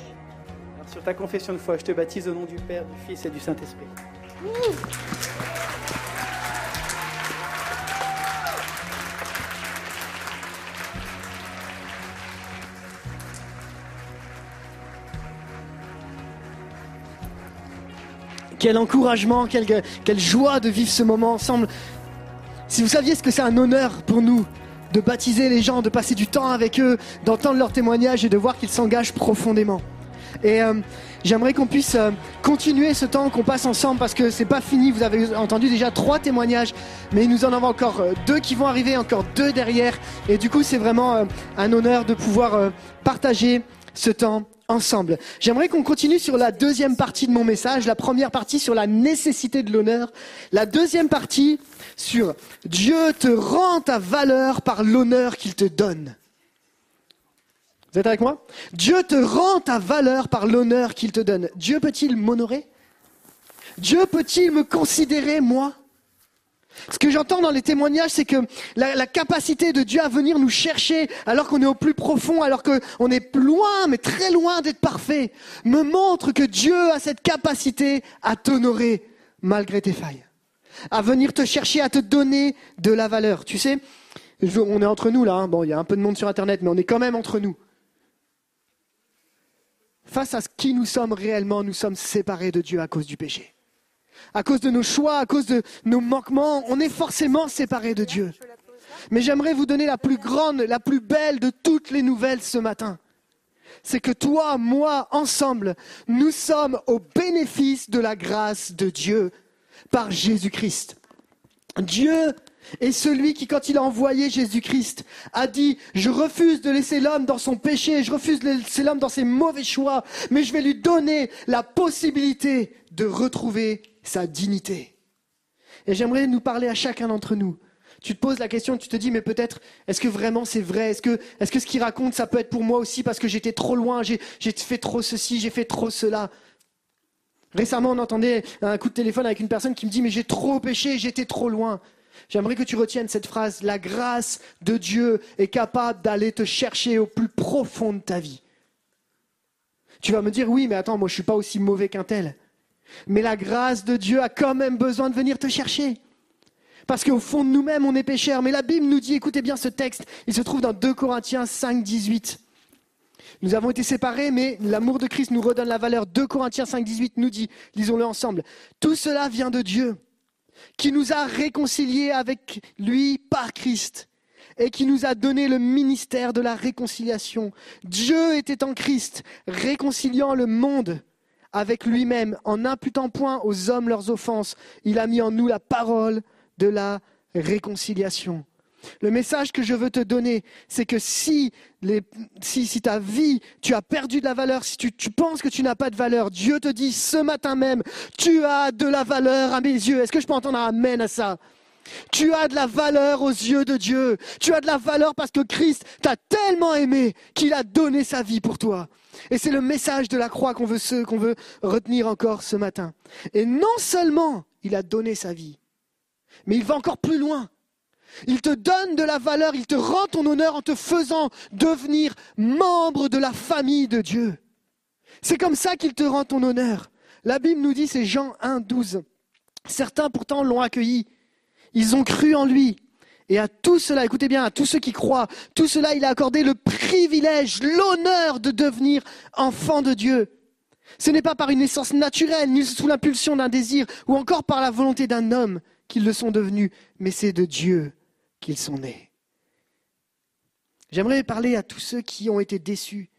Alors, Sur ta confession de foi, je te baptise au nom du Père, du Fils et du Saint-Esprit. Quel encouragement, quelle, quelle joie de vivre ce moment ensemble. Si vous saviez ce que c'est un honneur pour nous de baptiser les gens, de passer du temps avec eux, d'entendre leurs témoignages et de voir qu'ils s'engagent profondément. Et euh, j'aimerais qu'on puisse euh, continuer ce temps qu'on passe ensemble parce que c'est pas fini. Vous avez entendu déjà trois témoignages, mais nous en avons encore euh, deux qui vont arriver, encore deux derrière. Et du coup, c'est vraiment euh, un honneur de pouvoir euh, partager ce temps ensemble. J'aimerais qu'on continue sur la deuxième partie de mon message, la première partie sur la nécessité de l'honneur, la deuxième partie sur Dieu te rend ta valeur par l'honneur qu'il te donne. Vous êtes avec moi? Dieu te rend ta valeur par l'honneur qu'il te donne. Dieu peut-il m'honorer? Dieu peut-il me considérer, moi? Ce que j'entends dans les témoignages, c'est que la, la capacité de Dieu à venir nous chercher alors qu'on est au plus profond, alors qu'on est loin, mais très loin d'être parfait, me montre que Dieu a cette capacité à t'honorer malgré tes failles, à venir te chercher, à te donner de la valeur. Tu sais, on est entre nous là, hein. bon, il y a un peu de monde sur Internet, mais on est quand même entre nous. Face à ce qui nous sommes réellement, nous sommes séparés de Dieu à cause du péché. À cause de nos choix, à cause de nos manquements, on est forcément séparés de Dieu. Mais j'aimerais vous donner la plus grande, la plus belle de toutes les nouvelles ce matin. C'est que toi, moi, ensemble, nous sommes au bénéfice de la grâce de Dieu par Jésus-Christ. Dieu est celui qui, quand il a envoyé Jésus-Christ, a dit, je refuse de laisser l'homme dans son péché, je refuse de laisser l'homme dans ses mauvais choix, mais je vais lui donner la possibilité de retrouver sa dignité. Et j'aimerais nous parler à chacun d'entre nous. Tu te poses la question, tu te dis, mais peut-être, est-ce que vraiment c'est vrai? Est-ce que, est-ce que ce qu'il raconte, ça peut être pour moi aussi parce que j'étais trop loin, j'ai, j'ai fait trop ceci, j'ai fait trop cela? Récemment, on entendait un coup de téléphone avec une personne qui me dit, mais j'ai trop péché, j'étais trop loin. J'aimerais que tu retiennes cette phrase, la grâce de Dieu est capable d'aller te chercher au plus profond de ta vie. Tu vas me dire, oui, mais attends, moi je suis pas aussi mauvais qu'un tel. Mais la grâce de Dieu a quand même besoin de venir te chercher. Parce qu'au fond de nous-mêmes, on est pécheurs. Mais la Bible nous dit, écoutez bien ce texte, il se trouve dans 2 Corinthiens 5, 18. Nous avons été séparés, mais l'amour de Christ nous redonne la valeur. 2 Corinthiens 5, 18 nous dit, lisons-le ensemble, tout cela vient de Dieu, qui nous a réconciliés avec lui par Christ et qui nous a donné le ministère de la réconciliation. Dieu était en Christ, réconciliant le monde avec lui-même, en n'imputant point aux hommes leurs offenses. Il a mis en nous la parole de la réconciliation. Le message que je veux te donner, c'est que si, les- si, si ta vie, tu as perdu de la valeur, si tu, tu penses que tu n'as pas de valeur, Dieu te dit ce matin même, tu as de la valeur à mes yeux. Est-ce que je peux entendre un amen à ça? Tu as de la valeur aux yeux de Dieu. Tu as de la valeur parce que Christ t'a tellement aimé qu'il a donné sa vie pour toi. Et c'est le message de la croix qu'on veut, qu'on veut retenir encore ce matin. Et non seulement il a donné sa vie, mais il va encore plus loin. Il te donne de la valeur, il te rend ton honneur en te faisant devenir membre de la famille de Dieu. C'est comme ça qu'il te rend ton honneur. La Bible nous dit, c'est Jean 1, 12. Certains pourtant l'ont accueilli. Ils ont cru en lui. Et à tout cela, écoutez bien, à tous ceux qui croient, tout cela, il a accordé le privilège, l'honneur de devenir enfant de Dieu. Ce n'est pas par une naissance naturelle, ni sous l'impulsion d'un désir, ou encore par la volonté d'un homme qu'ils le sont devenus, mais c'est de Dieu qu'ils sont nés. J'aimerais parler à tous ceux qui ont été déçus,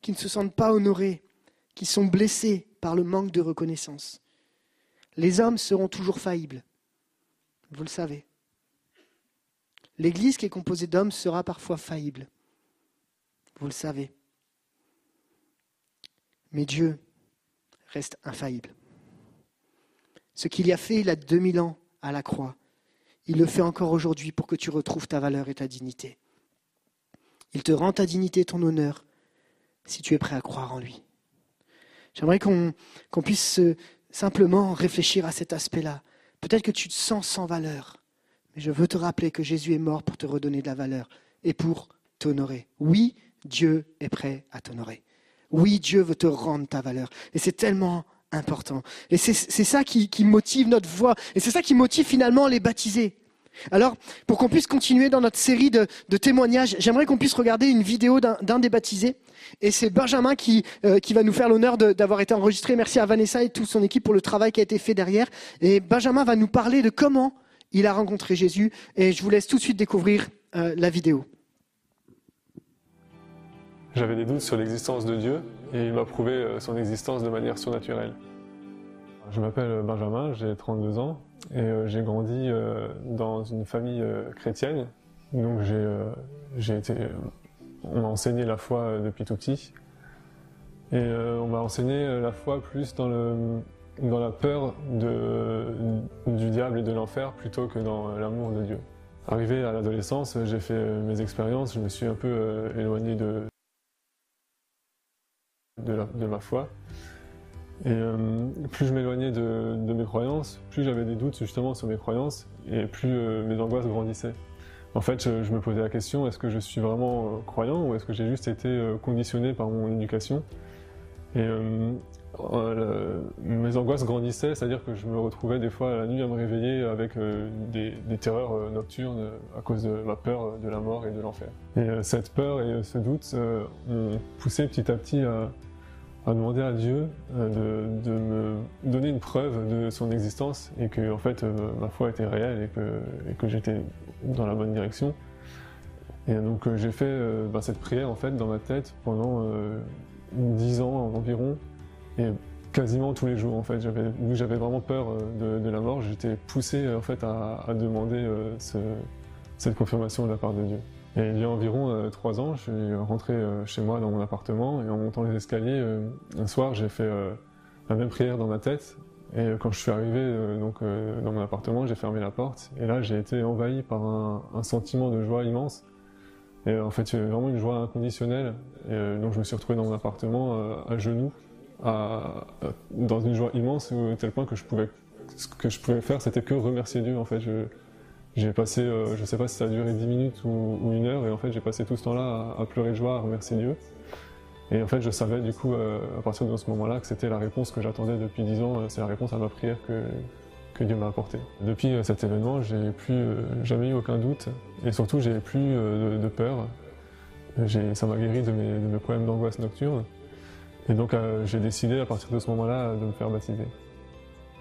qui ne se sentent pas honorés, qui sont blessés par le manque de reconnaissance. Les hommes seront toujours faillibles, vous le savez. L'Église qui est composée d'hommes sera parfois faillible, vous le savez. Mais Dieu reste infaillible. Ce qu'il y a fait il y a 2000 ans à la croix, il le fait encore aujourd'hui pour que tu retrouves ta valeur et ta dignité. Il te rend ta dignité, ton honneur, si tu es prêt à croire en lui. J'aimerais qu'on puisse simplement réfléchir à cet aspect-là. Peut-être que tu te sens sans valeur, mais je veux te rappeler que Jésus est mort pour te redonner de la valeur et pour t'honorer. Oui, Dieu est prêt à t'honorer. Oui, Dieu veut te rendre ta valeur. Et c'est tellement important. Et c'est ça qui, qui motive notre voix. Et c'est ça qui motive finalement les baptisés. Alors, pour qu'on puisse continuer dans notre série de, de témoignages, j'aimerais qu'on puisse regarder une vidéo d'un des baptisés. Et c'est Benjamin qui, euh, qui va nous faire l'honneur d'avoir été enregistré. Merci à Vanessa et toute son équipe pour le travail qui a été fait derrière. Et Benjamin va nous parler de comment il a rencontré Jésus. Et je vous laisse tout de suite découvrir euh, la vidéo. J'avais des doutes sur l'existence de Dieu et il m'a prouvé euh, son existence de manière surnaturelle. Je m'appelle Benjamin, j'ai 32 ans et euh, j'ai grandi euh, dans une famille euh, chrétienne. Donc j'ai euh, été, euh, on m'a enseigné la foi euh, depuis tout petit et euh, on m'a enseigné euh, la foi plus dans le dans la peur du diable et de l'enfer plutôt que dans euh, l'amour de Dieu. Arrivé à l'adolescence, j'ai fait euh, mes expériences, je me suis un peu euh, éloigné de, de, la- ma foi. Et euh, plus je m'éloignais de, mes croyances, plus j'avais des doutes justement sur mes croyances, et plus euh, mes angoisses grandissaient. En fait, je, me posais la question est-ce que je suis vraiment euh, croyant ou est-ce que j'ai juste été conditionné par mon éducation? Euh, mes angoisses grandissaient, c'est-à-dire que je me retrouvais des fois la nuit à me réveiller avec euh, des, des terreurs euh, nocturnes à cause de ma peur de la mort et de l'enfer. Et cette peur et ce doute m'ont poussé petit à petit à, à demander à Dieu de, me donner une preuve de son existence et que en fait ma foi était réelle et que, j'étais dans la bonne direction. Et donc j'ai fait bah, cette prière en fait dans ma tête pendant dix ans environ et quasiment tous les jours en fait. J'avais, j'avais vraiment peur euh, de, la mort, j'étais poussé euh, en fait à, demander euh, ce- cette confirmation de la part de Dieu. Et il y a environ trois ans, je suis rentré chez moi dans mon appartement et en montant les escaliers, un soir, j'ai fait la même prière dans ma tête. Et quand je suis arrivé donc, dans mon appartement, j'ai fermé la porte. Et là, j'ai été envahi par un, sentiment de joie immense. Et en fait, vraiment une joie inconditionnelle. Et, donc, je me suis retrouvé dans mon appartement à genoux, à- dans une joie immense, au tel point que je pouvais, ce que je pouvais faire, c'était que remercier Dieu. En fait, j'ai passé, euh, je sais pas si ça a duré 10 minutes ou, une heure, et en fait j'ai passé tout ce temps-là à, pleurer de joie, à remercier Dieu. Et en fait je savais du coup euh, à partir de ce moment-là que c'était la réponse que j'attendais depuis 10 ans, euh, c'est la réponse à ma prière que, Dieu m'a apportée. Depuis euh, cet événement, j'ai plus euh, jamais eu aucun doute, et surtout j'ai plus euh, de, peur. Ça m'a guéri de mes problèmes d'angoisse nocturne. Et donc euh, j'ai décidé à partir de ce moment-là de me faire baptiser.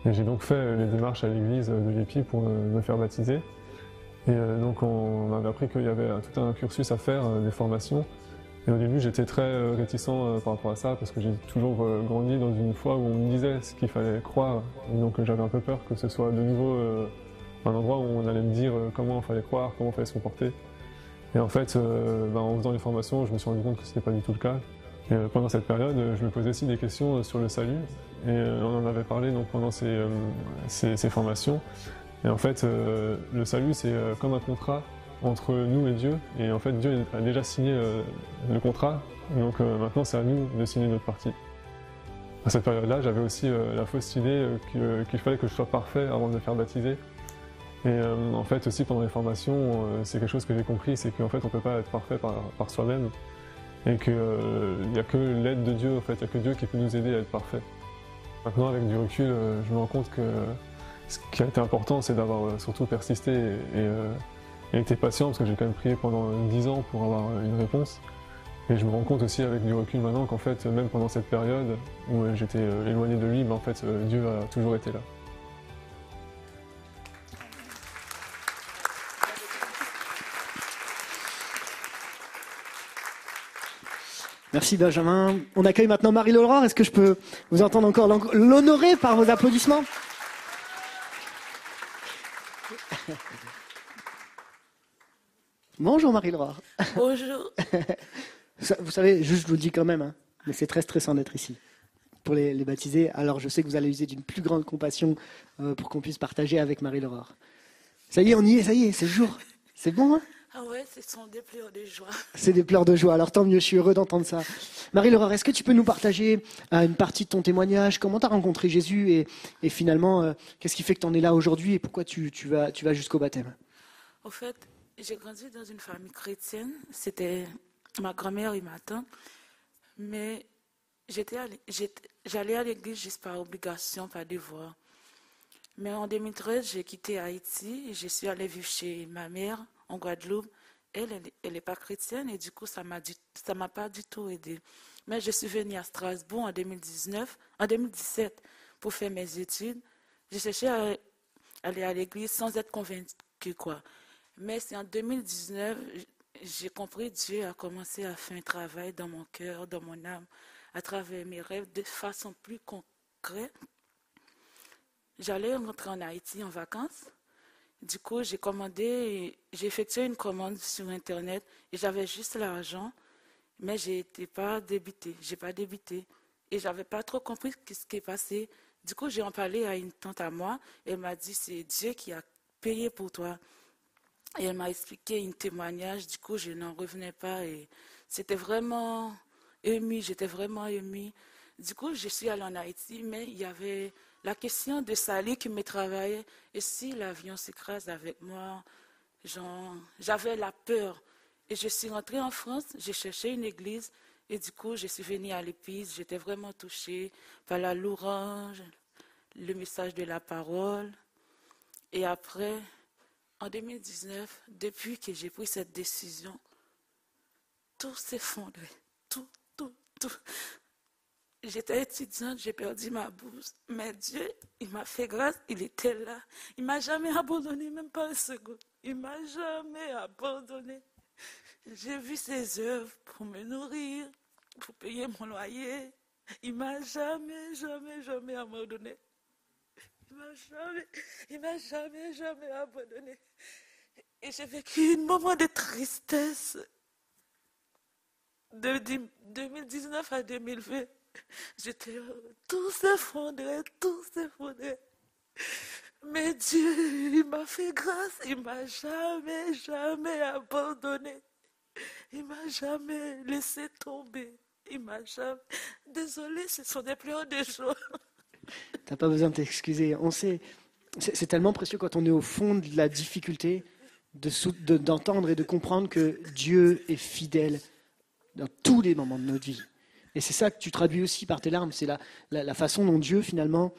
Et j'ai donc fait les démarches à l'église de l'EPI pour euh, me faire baptiser. Et euh, donc on m'avait appris qu'il y avait euh, tout un cursus à faire, euh, des formations. Et au début j'étais très euh, réticent euh, par rapport à ça parce que j'ai toujours euh, grandi dans une foi où on me disait ce qu'il fallait croire. Et donc euh, j'avais un peu peur que ce soit de nouveau euh, un endroit où on allait me dire euh, comment il fallait croire, comment il fallait se comporter. Et en fait, euh, ben, en faisant les formations, je me suis rendu compte que ce n'était pas du tout le cas. Euh, pendant cette période, euh, je me posais aussi des questions euh, sur le salut. Et on en avait parlé donc, pendant ces, formations. Et en fait, le salut, c'est comme un contrat entre nous et Dieu. Et en fait, Dieu a déjà signé le contrat. Donc maintenant, c'est à nous de signer notre partie. À cette période-là, j'avais aussi la fausse idée qu'il fallait que je sois parfait avant de me faire baptiser. Et en fait, aussi pendant les formations, c'est quelque chose que j'ai compris, c'est qu'en fait, on peut pas être parfait par, par soi-même. Et qu'il n'y a que l'aide de Dieu, en fait, il n'y a que Dieu qui peut nous aider à être parfait. Maintenant, avec du recul, euh, je me rends compte que ce qui a été important, c'est d'avoir euh, surtout persisté et, euh, été patient, parce que j'ai quand même prié pendant 10 ans pour avoir euh, une réponse. Et je me rends compte aussi avec du recul maintenant qu'en fait, même pendant cette période où euh, j'étais euh, éloigné de lui, en fait, euh, Dieu a toujours été là. Merci Benjamin. On accueille maintenant Marie-Laure. Est-ce que je peux vous entendre encore l'honorer par vos applaudissements? Bonjour Marie-Laure. Bonjour. Vous savez, juste je vous le dis quand même, hein, mais c'est très stressant d'être ici pour les, les baptiser. Alors je sais que vous allez user d'une plus grande compassion euh, pour qu'on puisse partager avec Marie-Laure. Ça y est, on y est, ça y est, c'est le jour. C'est bon, hein? Ah ouais, ce sont des pleurs de joie. C'est des pleurs de joie. Alors tant mieux, je suis heureux d'entendre ça. Marie-Laure, est-ce que tu peux nous partager euh, une partie de ton témoignage? Comment tu as rencontré Jésus et, et finalement, euh, qu'est-ce qui fait que tu en es là aujourd'hui et pourquoi tu, tu vas, tu vas jusqu'au baptême? Au fait, j'ai grandi dans une famille chrétienne. C'était ma grand-mère et ma tante. Mais j'allais à l'église juste par obligation, par devoir. Mais en 2013, j'ai quitté Haïti et je suis allée vivre chez ma mère en Guadeloupe. Elle, elle, n'est pas chrétienne et du coup, ça m'a ça m'a pas du tout aidé. Mais je suis venue à Strasbourg en 2019, en 2017 pour faire mes études. J'ai cherché à aller à l'église sans être convaincue, quoi. Mais c'est en 2019, j'ai compris Dieu a commencé à faire un travail dans mon cœur, dans mon âme, à travers mes rêves de façon plus concrète. J'allais rentrer en Haïti en vacances. Du coup, j'ai commandé, j'ai effectué une commande sur Internet et j'avais juste l'argent, mais j'ai été pas débité, j'ai pas débité et j'avais pas trop compris ce qui est passé. Du coup, j'ai en parlé à une tante à moi. Elle m'a dit c'est Dieu qui a payé pour toi. Et elle m'a expliqué un témoignage. Du coup, je n'en revenais pas et c'était vraiment ému. J'étais vraiment émue. Du coup, je suis allée en Haïti, mais il y avait la question de salut qui me travaillait. Et si l'avion s'écrase avec moi, j'avais la peur. Et je suis rentrée en France, j'ai cherché une église. Et du coup, je suis venue à l'église. J'étais vraiment touchée par la louange, le message de la parole. Et après, en 2019, depuis que j'ai pris cette décision, tout s'effondrait. Tout, tout, tout. J'étais étudiante, j'ai perdu ma bourse. Mais Dieu, il m'a fait grâce, il était là. Il m'a jamais abandonné, même pas un second. Il m'a jamais abandonné. J'ai vu ses œuvres pour me nourrir, pour payer mon loyer. Il m'a jamais, jamais, jamais abandonné. Il m'a jamais, il m'a jamais, jamais abandonné. Et j'ai vécu un moment de tristesse de dix- 2019 à 2020. J'étais tout s'effondrait, tout s'effondrait. Mais Dieu, il m'a fait grâce, il m'a jamais, jamais abandonné. Il m'a jamais laissé tomber. Il m'a jamais. Désolée, ce sont des pleurs de joie. T'as pas besoin de t'excuser. On sait, c'est tellement précieux quand on est au fond de la difficulté de sou- de- d'entendre et de comprendre que Dieu est fidèle dans tous les moments de notre vie. Et c'est ça que tu traduis aussi par tes larmes. C'est la, façon dont Dieu, finalement,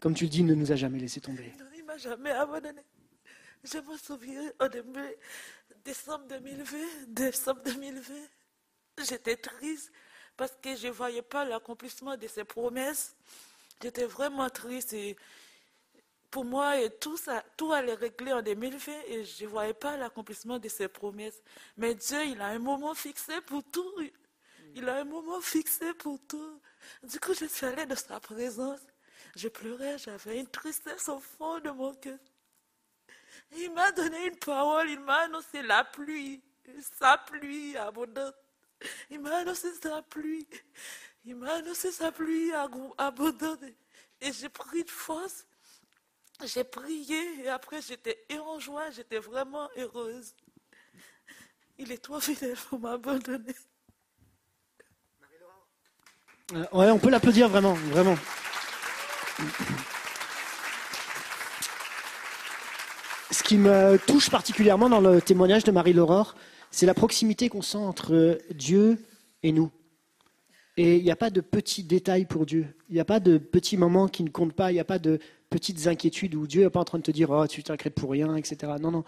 comme tu le dis, ne nous a jamais laissé tomber. Il m'a jamais abandonné. Je me souviens, au début, décembre 2020, décembre 2020, j'étais triste parce que je ne voyais pas l'accomplissement de ses promesses. J'étais vraiment triste pour moi, tout, tout allait régler en 2020 et je ne voyais pas l'accomplissement de ses promesses. Mais Dieu, il a un moment fixé pour tout. Il a un moment fixé pour tout. Du coup, je suis dans sa présence. Je pleurais, j'avais une tristesse au fond de mon cœur. Il m'a donné une parole, il m'a annoncé la pluie, sa pluie abondante. Il m'a annoncé sa pluie, il m'a annoncé sa pluie abondante. Et j'ai pris de force, j'ai prié et après j'étais en joie, j'étais vraiment heureuse. Il est trop fidèle pour m'abandonner. Euh, ouais, on peut l'applaudir vraiment, vraiment. Ce qui me touche particulièrement dans le témoignage de Marie-Laurore, c'est la proximité qu'on sent entre Dieu et nous. Et il n'y a pas de petits détails pour Dieu. Il n'y a pas de petits moments qui ne comptent pas. Il n'y a pas de petites inquiétudes où Dieu n'est pas en train de te dire Oh, tu t'inquiètes pour rien, etc. Non, non.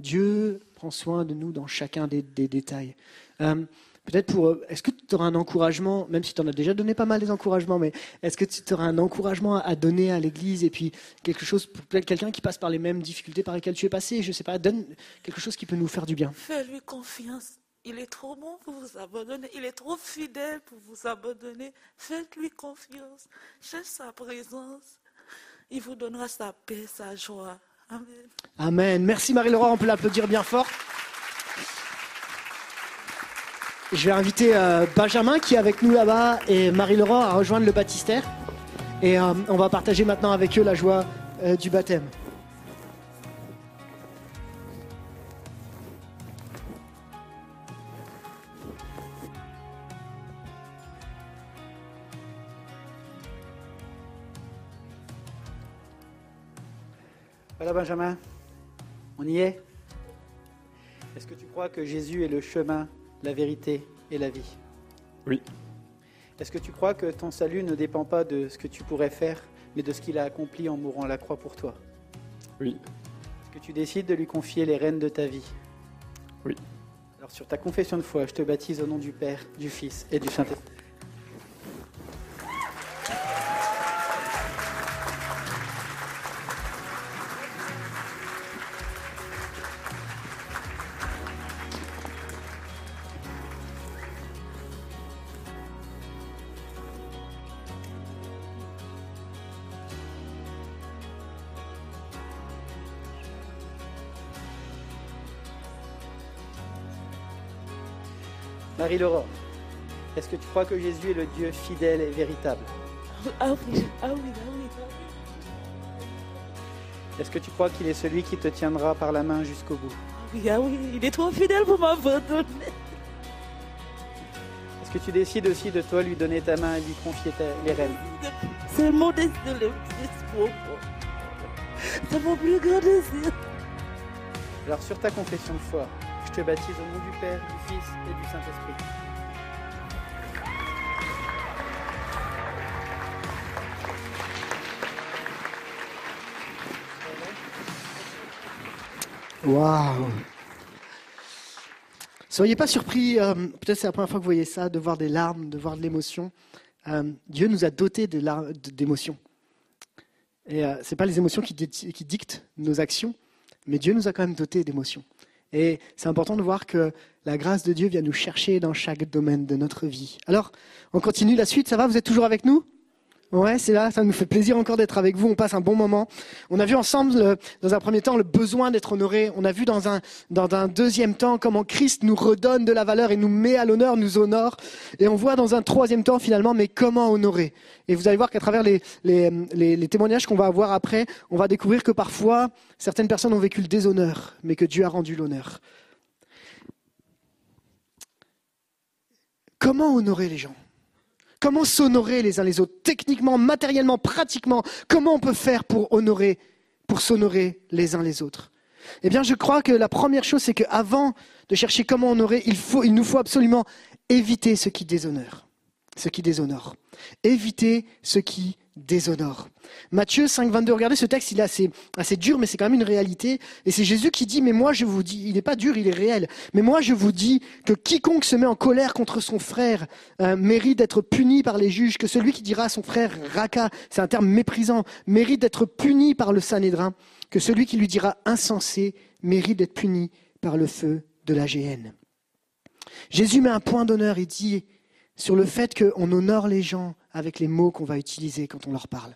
Dieu prend soin de nous dans chacun des, détails. Euh, Peut-être pour. euh, Est-ce que tu auras un encouragement, même si tu en as déjà donné pas mal des encouragements, mais est-ce que tu auras un encouragement à donner à l'Église et puis quelque chose pour peut-être quelqu'un qui passe par les mêmes difficultés par lesquelles tu es passé Je sais pas, donne quelque chose qui peut nous faire du bien. Fais-lui confiance. Il est trop bon pour vous abandonner. Il est trop fidèle pour vous abandonner. Faites-lui confiance. Cherche sa présence. Il vous donnera sa paix, sa joie. Amen. Amen. Merci Marie-Laurent, on peut l'applaudir bien fort. Je vais inviter euh, Benjamin qui est avec nous là-bas et Marie-Laurent à rejoindre le baptistère. Et euh, on va partager maintenant avec eux la joie euh, du baptême. Voilà Benjamin, on y est? Est-ce que tu crois que Jésus est le chemin, la vérité et la vie Oui. Est-ce que tu crois que ton salut ne dépend pas de ce que tu pourrais faire, mais de ce qu'il a accompli en mourant à la croix pour toi? Oui. Est-ce que tu décides de lui confier les rênes de ta vie? Oui. Alors sur ta confession de foi, je te baptise au nom du Père, du Fils et du Saint-Esprit. Marie-Laurent, est-ce que tu crois que Jésus est le Dieu fidèle et véritable? Ah oui, ah oui, ah oui. Est-ce que tu crois qu'il est celui qui te tiendra par la main jusqu'au bout? Ah oui, ah oui, il est trop fidèle pour m'abandonner. Est-ce que tu décides aussi de toi lui donner ta main et lui confier ta- les rênes? C'est mon désir le plus. C'est mon plus grand désir. Alors sur ta confession de foi, je te baptise au nom du Père, du Fils et du Saint-Esprit. Waouh Soyez pas surpris, euh, peut-être c'est la première fois que vous voyez ça, de voir des larmes, de voir de l'émotion. Euh, Dieu nous a dotés d'émotions. Et euh, ce pas les émotions qui dictent nos actions, mais Dieu nous a quand même dotés d'émotions. Et c'est important de voir que la grâce de Dieu vient nous chercher dans chaque domaine de notre vie. Alors, on continue la suite, ça va Vous êtes toujours avec nous? Ouais, c'est là, ça nous fait plaisir encore d'être avec vous, on passe un bon moment. On a vu ensemble, euh, dans un premier temps, le besoin d'être honoré. On a vu dans un, dans un deuxième temps comment Christ nous redonne de la valeur et nous met à l'honneur, nous honore. Et on voit dans un troisième temps, finalement, mais comment honorer Et vous allez voir qu'à travers les, les, les, les témoignages qu'on va avoir après, on va découvrir que parfois, certaines personnes ont vécu le déshonneur, mais que Dieu a rendu l'honneur. Comment honorer les gens? Comment s'honorer les uns les autres Techniquement, matériellement, pratiquement, comment on peut faire pour honorer, pour s'honorer les uns les autres? Eh bien, je crois que la première chose, c'est qu'avant de chercher comment honorer, il, il nous faut absolument éviter ce qui déshonore. Ce qui déshonore. Éviter ce qui déshonore. Matthieu 5, 22, regardez ce texte, il est assez, assez dur, mais c'est quand même une réalité. Et c'est Jésus qui dit, mais moi je vous dis, il n'est pas dur, il est réel, mais moi je vous dis que quiconque se met en colère contre son frère euh, mérite d'être puni par les juges, que celui qui dira à son frère raka, c'est un terme méprisant, mérite d'être puni par le Sanhédrin, que celui qui lui dira insensé mérite d'être puni par le feu de la géhenne. Jésus met un point d'honneur, il dit sur le fait qu'on honore les gens avec les mots qu'on va utiliser quand on leur parle.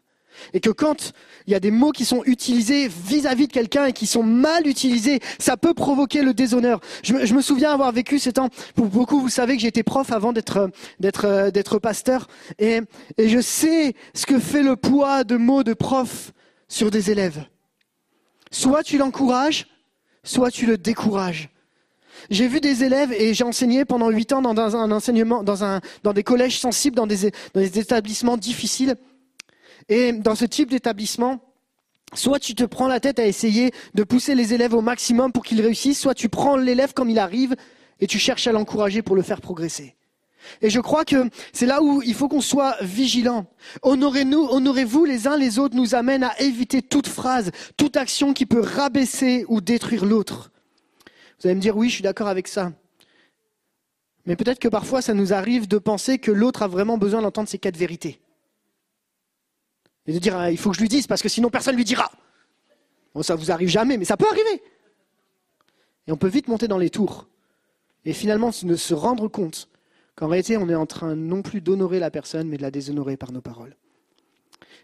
Et que quand il y a des mots qui sont utilisés vis-à-vis de quelqu'un et qui sont mal utilisés, ça peut provoquer le déshonneur. Je me, souviens avoir vécu ces temps. Pour beaucoup, vous savez que été prof avant d'être d'être d'être pasteur, et, et je sais ce que fait le poids de mots de prof sur des élèves. Soit tu l'encourages, soit tu le décourages. J'ai vu des élèves et j'ai enseigné pendant huit ans dans un, enseignement, dans, un, dans des collèges sensibles, dans des, dans des établissements difficiles. Et dans ce type d'établissement, soit tu te prends la tête à essayer de pousser les élèves au maximum pour qu'ils réussissent, soit tu prends l'élève comme il arrive et tu cherches à l'encourager pour le faire progresser. Et je crois que c'est là où il faut qu'on soit vigilant. Honorez-nous, honorez-vous les uns les autres nous amène à éviter toute phrase, toute action qui peut rabaisser ou détruire l'autre. Vous allez me dire oui, je suis d'accord avec ça. Mais peut-être que parfois ça nous arrive de penser que l'autre a vraiment besoin d'entendre ces quatre vérités. Et de dire, ah, il faut que je lui dise parce que sinon personne lui dira. Bon, ça vous arrive jamais, mais ça peut arriver. Et on peut vite monter dans les tours. Et finalement, ne se rendre compte qu'en réalité, on est en train non plus d'honorer la personne, mais de la déshonorer par nos paroles.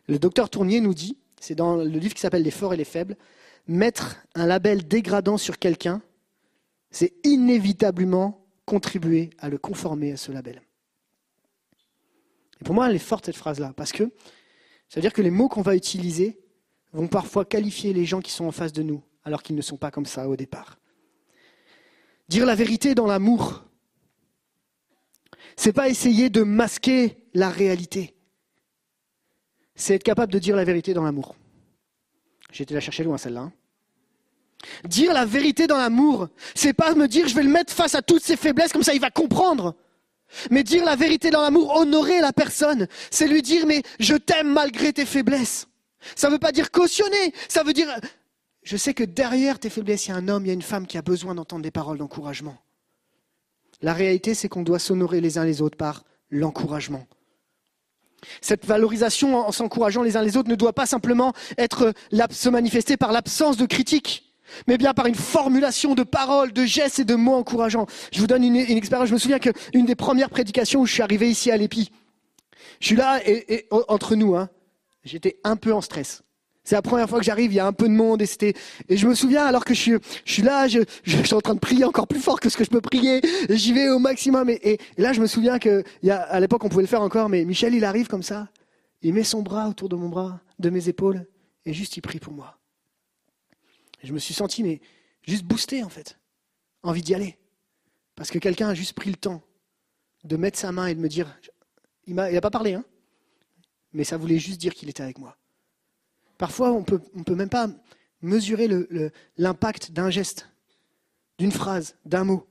Le docteur Tournier nous dit, c'est dans le livre qui s'appelle Les forts et les faibles, mettre un label dégradant sur quelqu'un, c'est inévitablement contribuer à le conformer à ce label. Et pour moi, elle est forte cette phrase-là, parce que ça veut dire que les mots qu'on va utiliser vont parfois qualifier les gens qui sont en face de nous, alors qu'ils ne sont pas comme ça au départ. Dire la vérité dans l'amour, c'est pas essayer de masquer la réalité. C'est être capable de dire la vérité dans l'amour. J'ai été la chercher loin celle-là. hein. Dire la vérité dans l'amour, c'est pas me dire je vais le mettre face à toutes ses faiblesses comme ça il va comprendre. Mais dire la vérité dans l'amour, honorer la personne, c'est lui dire mais je t'aime malgré tes faiblesses. Ça ne veut pas dire cautionner, ça veut dire je sais que derrière tes faiblesses, il y a un homme, il y a une femme qui a besoin d'entendre des paroles d'encouragement. La réalité, c'est qu'on doit s'honorer les uns les autres par l'encouragement. Cette valorisation en s'encourageant les uns les autres ne doit pas simplement être se manifester par l'absence de critique mais bien par une formulation de paroles, de gestes et de mots encourageants. Je vous donne une, une expérience. Je me souviens qu'une des premières prédications où je suis arrivé ici à l'Épi, je suis là et, et entre nous, hein, j'étais un peu en stress. C'est la première fois que j'arrive, il y a un peu de monde et c'était et je me souviens alors que je suis je suis là, je, je, suis en train de prier encore plus fort que ce que je peux prier, j'y vais au maximum et, et, là je me souviens que y a, à l'époque on pouvait le faire encore, mais Michel il arrive comme ça, il met son bras autour de mon bras, de mes épaules et juste il prie pour moi. Je me suis senti, mais juste boosté en fait, envie d'y aller. Parce que quelqu'un a juste pris le temps de mettre sa main et de me dire, il m'a, il a pas parlé, hein, mais ça voulait juste dire qu'il était avec moi. Parfois, on peut, on peut même pas mesurer l'impact d'un geste, d'une phrase, d'un mot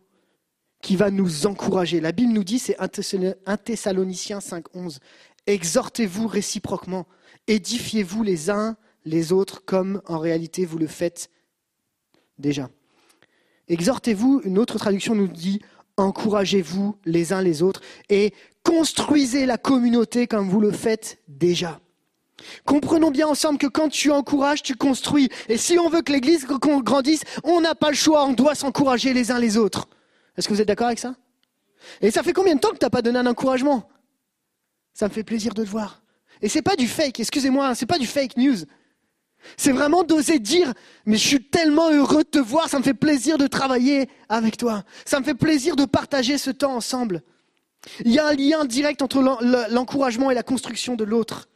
qui va nous encourager. La Bible nous dit, c'est 1 Thessaloniciens 5.11, exhortez-vous réciproquement, édifiez-vous les uns les autres comme en réalité vous le faites déjà. Exhortez-vous, une autre traduction nous dit, encouragez-vous les uns les autres et construisez la communauté comme vous le faites déjà. Comprenons bien ensemble que quand tu encourages, tu construis. Et si on veut que l'Église gr- grandisse, on n'a pas le choix, on doit s'encourager les uns les autres. Est-ce que vous êtes d'accord avec ça? Et ça fait combien de temps que tu n'as pas donné un encouragement? Ça me fait plaisir de le voir. Et c'est pas du fake, excusez-moi, hein, c'est pas du fake news. C'est vraiment d'oser dire, mais je suis tellement heureux de te voir, ça me fait plaisir de travailler avec toi. Ça me fait plaisir de partager ce temps ensemble. Il y a un lien direct entre l'en- l'encouragement et la construction de l'autre.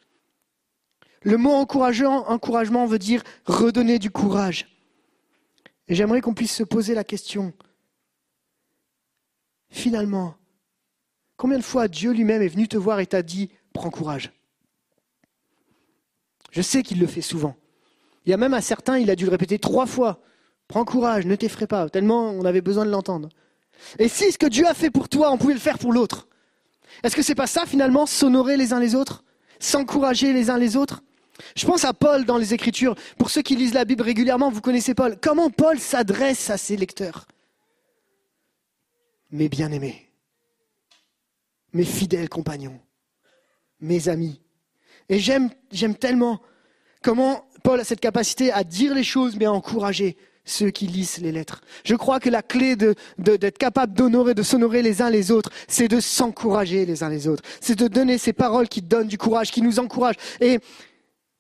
Le mot encourageant, encouragement veut dire redonner du courage. Et j'aimerais qu'on puisse se poser la question, finalement, combien de fois Dieu lui-même est venu te voir et t'a dit, prends courage? Je sais qu'il le fait souvent. Il y a même à certains, il a dû le répéter trois fois. Prends courage, ne t'effraie pas, tellement on avait besoin de l'entendre. Et si ce que Dieu a fait pour toi, on pouvait le faire pour l'autre Est-ce que c'est pas ça finalement, s'honorer les uns les autres? S'encourager les uns les autres? Je pense à Paul dans les Écritures. Pour ceux qui lisent la Bible régulièrement, vous connaissez Paul. Comment Paul s'adresse à ses lecteurs? Mes bien-aimés, mes fidèles compagnons, mes amis. Et j'aime, j'aime tellement comment Paul a cette capacité à dire les choses, mais à encourager ceux qui lisent les lettres. Je crois que la clé de, d'être capable d'honorer, de s'honorer les uns les autres, c'est de s'encourager les uns les autres. C'est de donner ces paroles qui donnent du courage, qui nous encouragent. Et,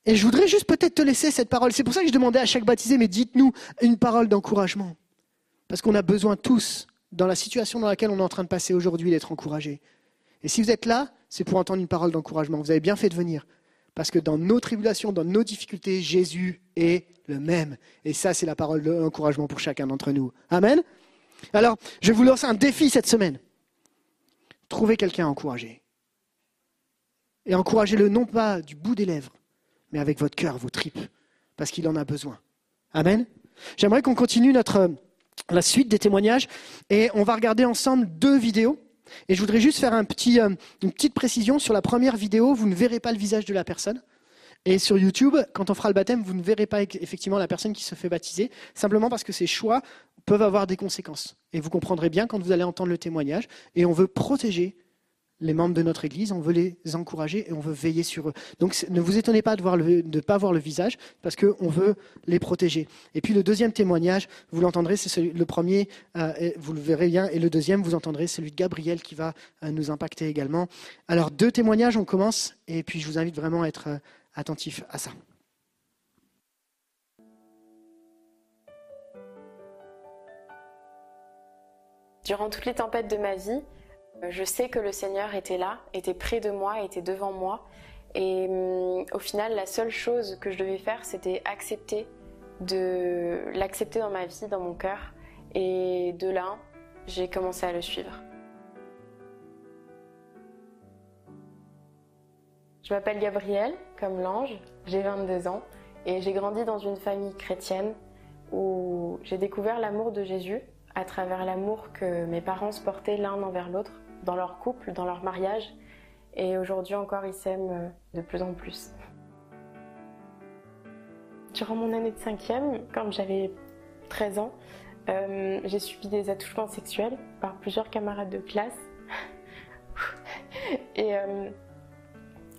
et je voudrais juste peut-être te laisser cette parole. C'est pour ça que je demandais à chaque baptisé, mais dites-nous une parole d'encouragement. Parce qu'on a besoin tous, dans la situation dans laquelle on est en train de passer aujourd'hui, d'être encouragés. Et si vous êtes là, c'est pour entendre une parole d'encouragement. Vous avez bien fait de venir. Parce que dans nos tribulations, dans nos difficultés, Jésus est le même. Et ça, c'est la parole d'encouragement pour chacun d'entre nous. Amen. Alors, je vous lancer un défi cette semaine. Trouvez quelqu'un à encourager. Et encouragez-le non pas du bout des lèvres, mais avec votre cœur, vos tripes, parce qu'il en a besoin. Amen. J'aimerais qu'on continue notre, la suite des témoignages et on va regarder ensemble deux vidéos. Et je voudrais juste faire euh, une petite précision sur la première vidéo. Vous ne verrez pas le visage de la personne. Et sur YouTube, quand on fera le baptême, vous ne verrez pas effectivement la personne qui se fait baptiser, simplement parce que ces choix peuvent avoir des conséquences. Et vous comprendrez bien quand vous allez entendre le témoignage. Et on veut protéger les membres de notre Église, on veut les encourager et on veut veiller sur eux. Donc ne vous étonnez pas de ne pas voir le visage, parce qu'on veut les protéger. Et puis le deuxième témoignage, vous l'entendrez, c'est le premier, euh, vous le verrez bien, et le deuxième, vous entendrez celui de Gabriel qui va euh, nous impacter également. Alors deux témoignages, on commence, et puis je vous invite vraiment à être euh, attentif à ça. Durant toutes les tempêtes de ma vie, je sais que le Seigneur était là, était près de moi, était devant moi. Et hum, au final, la seule chose que je devais faire, c'était accepter de l'accepter dans ma vie, dans mon cœur. Et de là, j'ai commencé à le suivre. Je m'appelle Gabrielle, comme l'ange, j'ai 22 ans et j'ai grandi dans une famille chrétienne où j'ai découvert l'amour de Jésus à travers l'amour que mes parents se portaient l'un envers l'autre dans leur couple, dans leur mariage. Et aujourd'hui encore, ils s'aiment euh, de plus en plus. Durant mon année de cinquième, quand j'avais 13 ans, euh, j'ai subi des attouchements sexuels par plusieurs camarades de classe. et euh,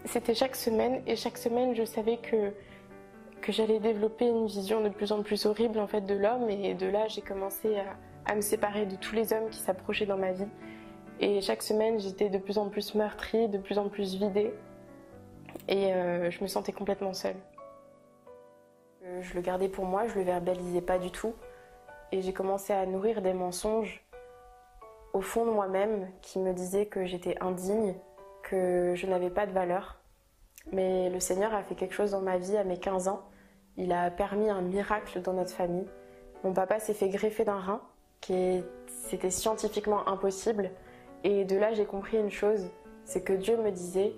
c'était chaque semaine, et chaque semaine, je savais que, que j'allais développer une vision de plus en plus horrible en fait de l'homme, et de là, j'ai commencé à, à me séparer de tous les hommes qui s'approchaient dans ma vie. Et chaque semaine, j'étais de plus en plus meurtrie, de plus en plus vidée. Et euh, je me sentais complètement seule. Euh, Je le gardais pour moi, je le verbalisais pas du tout. Et j'ai commencé à nourrir des mensonges au fond de moi-même qui me disaient que j'étais indigne, que je n'avais pas de valeur. Mais le Seigneur a fait quelque chose dans ma vie à mes 15 ans. Il a permis un miracle dans notre famille. Mon papa s'est fait greffer d'un rein, qui c'était scientifiquement impossible. Et de là, j'ai compris une chose, c'est que Dieu me disait,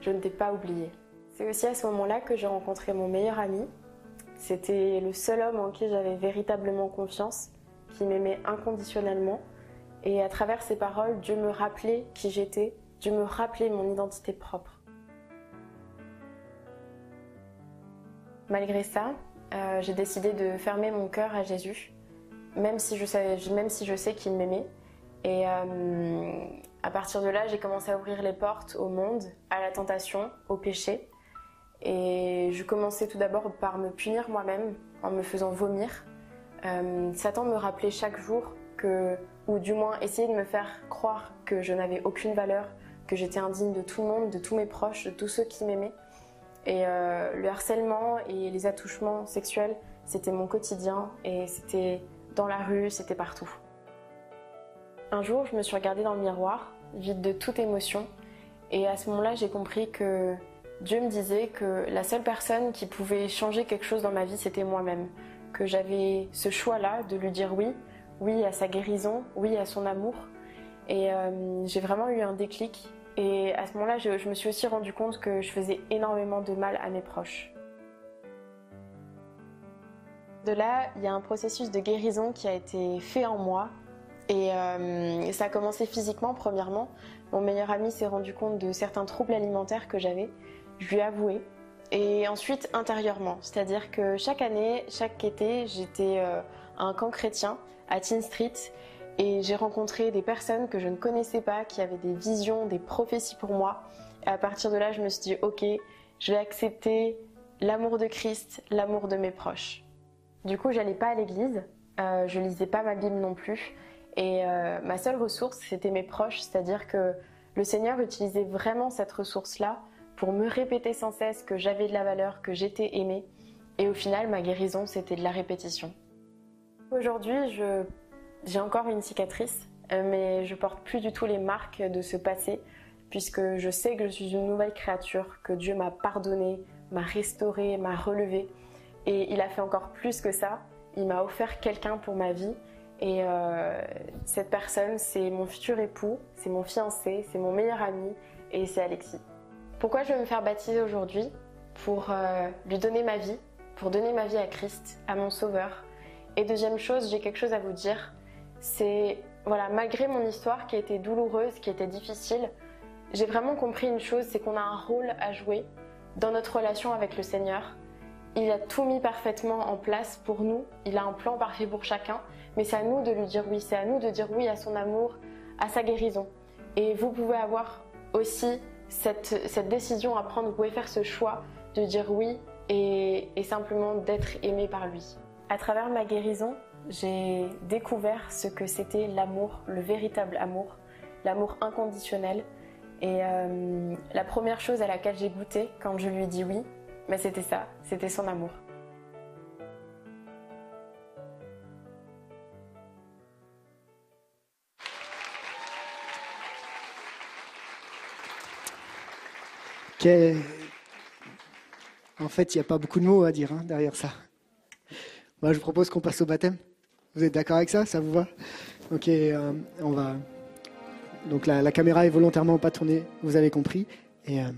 je ne t'ai pas oublié. C'est aussi à ce moment-là que j'ai rencontré mon meilleur ami. C'était le seul homme en qui j'avais véritablement confiance, qui m'aimait inconditionnellement. Et à travers ces paroles, Dieu me rappelait qui j'étais, Dieu me rappelait mon identité propre. Malgré ça, euh, j'ai décidé de fermer mon cœur à Jésus, même si je sais qu'il m'aimait. Et euh, à partir de là, j'ai commencé à ouvrir les portes au monde, à la tentation, au péché. Et je commençais tout d'abord par me punir moi-même en me faisant vomir. Euh, Satan me rappelait chaque jour que, ou du moins essayer de me faire croire que je n'avais aucune valeur, que j'étais indigne de tout le monde, de tous mes proches, de tous ceux qui m'aimaient. Et euh, le harcèlement et les attouchements sexuels, c'était mon quotidien et c'était dans la rue, c'était partout. Un jour, je me suis regardée dans le miroir, vide de toute émotion, et à ce moment-là, j'ai compris que Dieu me disait que la seule personne qui pouvait changer quelque chose dans ma vie, c'était moi-même. Que j'avais ce choix-là de lui dire oui, oui à sa guérison, oui à son amour. Et euh, j'ai vraiment eu un déclic. Et à ce moment-là, je, je me suis aussi rendu compte que je faisais énormément de mal à mes proches. De là, il y a un processus de guérison qui a été fait en moi. Et euh, ça a commencé physiquement, premièrement. Mon meilleur ami s'est rendu compte de certains troubles alimentaires que j'avais. Je lui ai avoué. Et ensuite, intérieurement. C'est-à-dire que chaque année, chaque été, j'étais euh, à un camp chrétien à Teen Street. Et j'ai rencontré des personnes que je ne connaissais pas, qui avaient des visions, des prophéties pour moi. Et à partir de là, je me suis dit, ok, je vais accepter l'amour de Christ, l'amour de mes proches. Du coup, j'allais pas à l'église, euh, je lisais pas ma Bible non plus. Et euh, ma seule ressource, c'était mes proches, c'est-à-dire que le Seigneur utilisait vraiment cette ressource-là pour me répéter sans cesse que j'avais de la valeur, que j'étais aimée. Et au final, ma guérison, c'était de la répétition. Aujourd'hui, j'ai encore une cicatrice, euh, mais je porte plus du tout les marques de ce passé, puisque je sais que je suis une nouvelle créature, que Dieu m'a pardonné, m'a restauré, m'a relevé. Et il a fait encore plus que ça. Il m'a offert quelqu'un pour ma vie. Et euh, cette personne, c'est mon futur époux, c'est mon fiancé, c'est mon meilleur ami et c'est Alexis. Pourquoi je vais me faire baptiser aujourd'hui? Pour euh, lui donner ma vie, pour donner ma vie à Christ, à mon sauveur. Et deuxième chose, j'ai quelque chose à vous dire. C'est, voilà, malgré mon histoire qui a été douloureuse, qui était difficile, j'ai vraiment compris une chose, c'est qu'on a un rôle à jouer dans notre relation avec le Seigneur. Il a tout mis parfaitement en place pour nous, il a un plan parfait pour chacun, mais c'est à nous de lui dire oui, c'est à nous de dire oui à son amour, à sa guérison. Et vous pouvez avoir aussi cette, décision à prendre, vous pouvez faire ce choix de dire oui et, simplement d'être aimé par lui. À travers ma guérison, j'ai découvert ce que c'était l'amour, le véritable amour, l'amour inconditionnel. Et euh, la première chose à laquelle j'ai goûté quand je lui ai dit oui, mais c'était ça, c'était son amour. Quel- En fait, il n'y a pas beaucoup de mots à dire hein, derrière ça. Moi, je vous propose qu'on passe au baptême. Vous êtes d'accord avec ça? Ça vous va? Ok, euh, on va. Donc la, caméra est volontairement pas tournée, vous avez compris. Euh,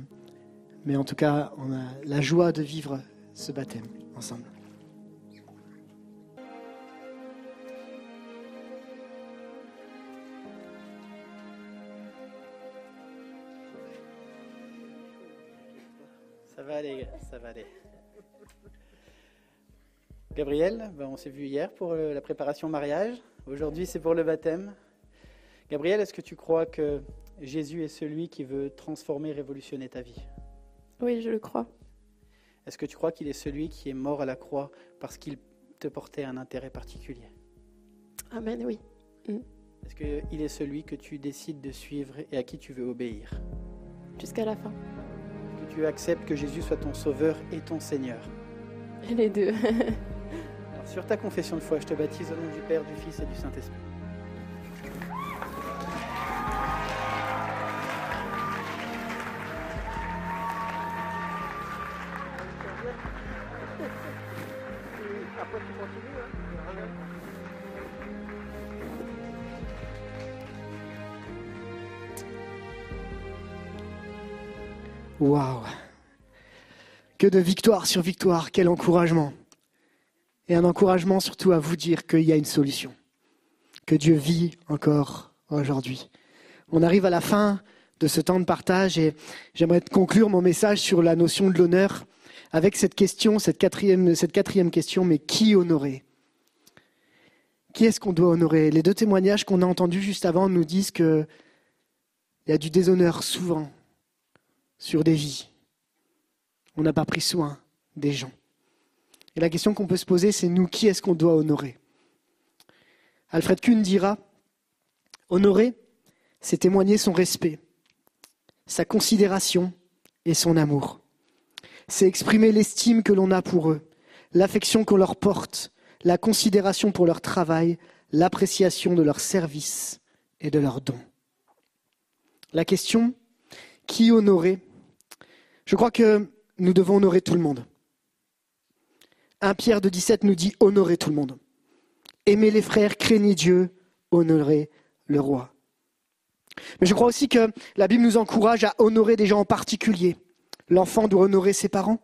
mais en tout cas, on a la joie de vivre ce baptême ensemble. Va aller, ça va aller. Gabriel, ben, on s'est vu hier pour euh, la préparation au mariage. Aujourd'hui, c'est pour le baptême. Gabriel, est-ce que tu crois que Jésus est celui qui veut transformer, révolutionner ta vie? Oui, je le crois. Est-ce que tu crois qu'il est celui qui est mort à la croix parce qu'il te portait un intérêt particulier? Amen, oui. Est-ce qu'il est celui que tu décides de suivre et à qui tu veux obéir? Jusqu'à la fin. Tu acceptes que Jésus soit ton sauveur et ton Seigneur Les deux. Alors, Sur ta confession de foi, je te baptise au nom du Père, du Fils et du Saint-Esprit. Waouh Que de victoire sur victoire, quel encouragement. Et un encouragement surtout à vous dire qu'il y a une solution, que Dieu vit encore aujourd'hui. On arrive à la fin de ce temps de partage et j'aimerais conclure mon message sur la notion de l'honneur avec cette question, cette quatrième, cette quatrième question, mais qui honorer? Qui est-ce qu'on doit honorer? Les deux témoignages qu'on a entendus juste avant nous disent qu'il y a du déshonneur souvent sur des vies. On n'a pas pris soin des gens. Et la question qu'on peut se poser, c'est nous, qui est-ce qu'on doit honorer? Alfred Kuhn dira, honorer, c'est témoigner son respect, sa considération et son amour. C'est exprimer l'estime que l'on a pour eux, l'affection qu'on leur porte, la considération pour leur travail, l'appréciation de leur service et de leurs dons. La question, qui honorer Je crois que nous devons honorer tout le monde. 1 Pierre de 17 nous dit honorer tout le monde. Aimez les frères, craignez Dieu, honorez le roi. Mais je crois aussi que la Bible nous encourage à honorer des gens en particulier. L'enfant doit honorer ses parents,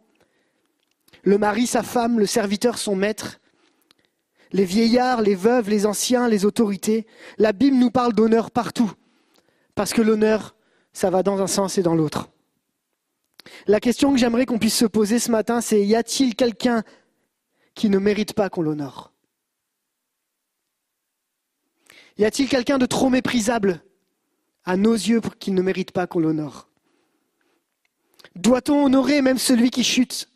le mari sa femme, le serviteur son maître, les vieillards, les veuves, les anciens, les autorités. La Bible nous parle d'honneur partout, parce que l'honneur, ça va dans un sens et dans l'autre. La question que j'aimerais qu'on puisse se poser ce matin, c'est y a-t-il quelqu'un qui ne mérite pas qu'on l'honore? Y a-t-il quelqu'un de trop méprisable à nos yeux pour qu'il ne mérite pas qu'on l'honore? Doit-on honorer même celui qui chute?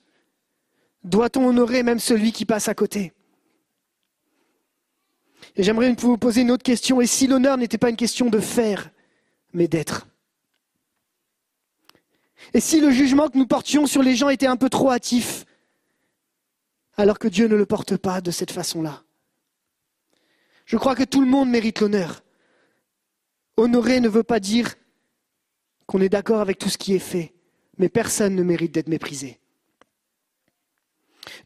Doit-on honorer même celui qui passe à côté? Et j'aimerais vous poser une autre question. Et si l'honneur n'était pas une question de faire, mais d'être? Et si le jugement que nous portions sur les gens était un peu trop hâtif, alors que Dieu ne le porte pas de cette façon-là Je crois que tout le monde mérite l'honneur. Honorer ne veut pas dire qu'on est d'accord avec tout ce qui est fait, mais personne ne mérite d'être méprisé.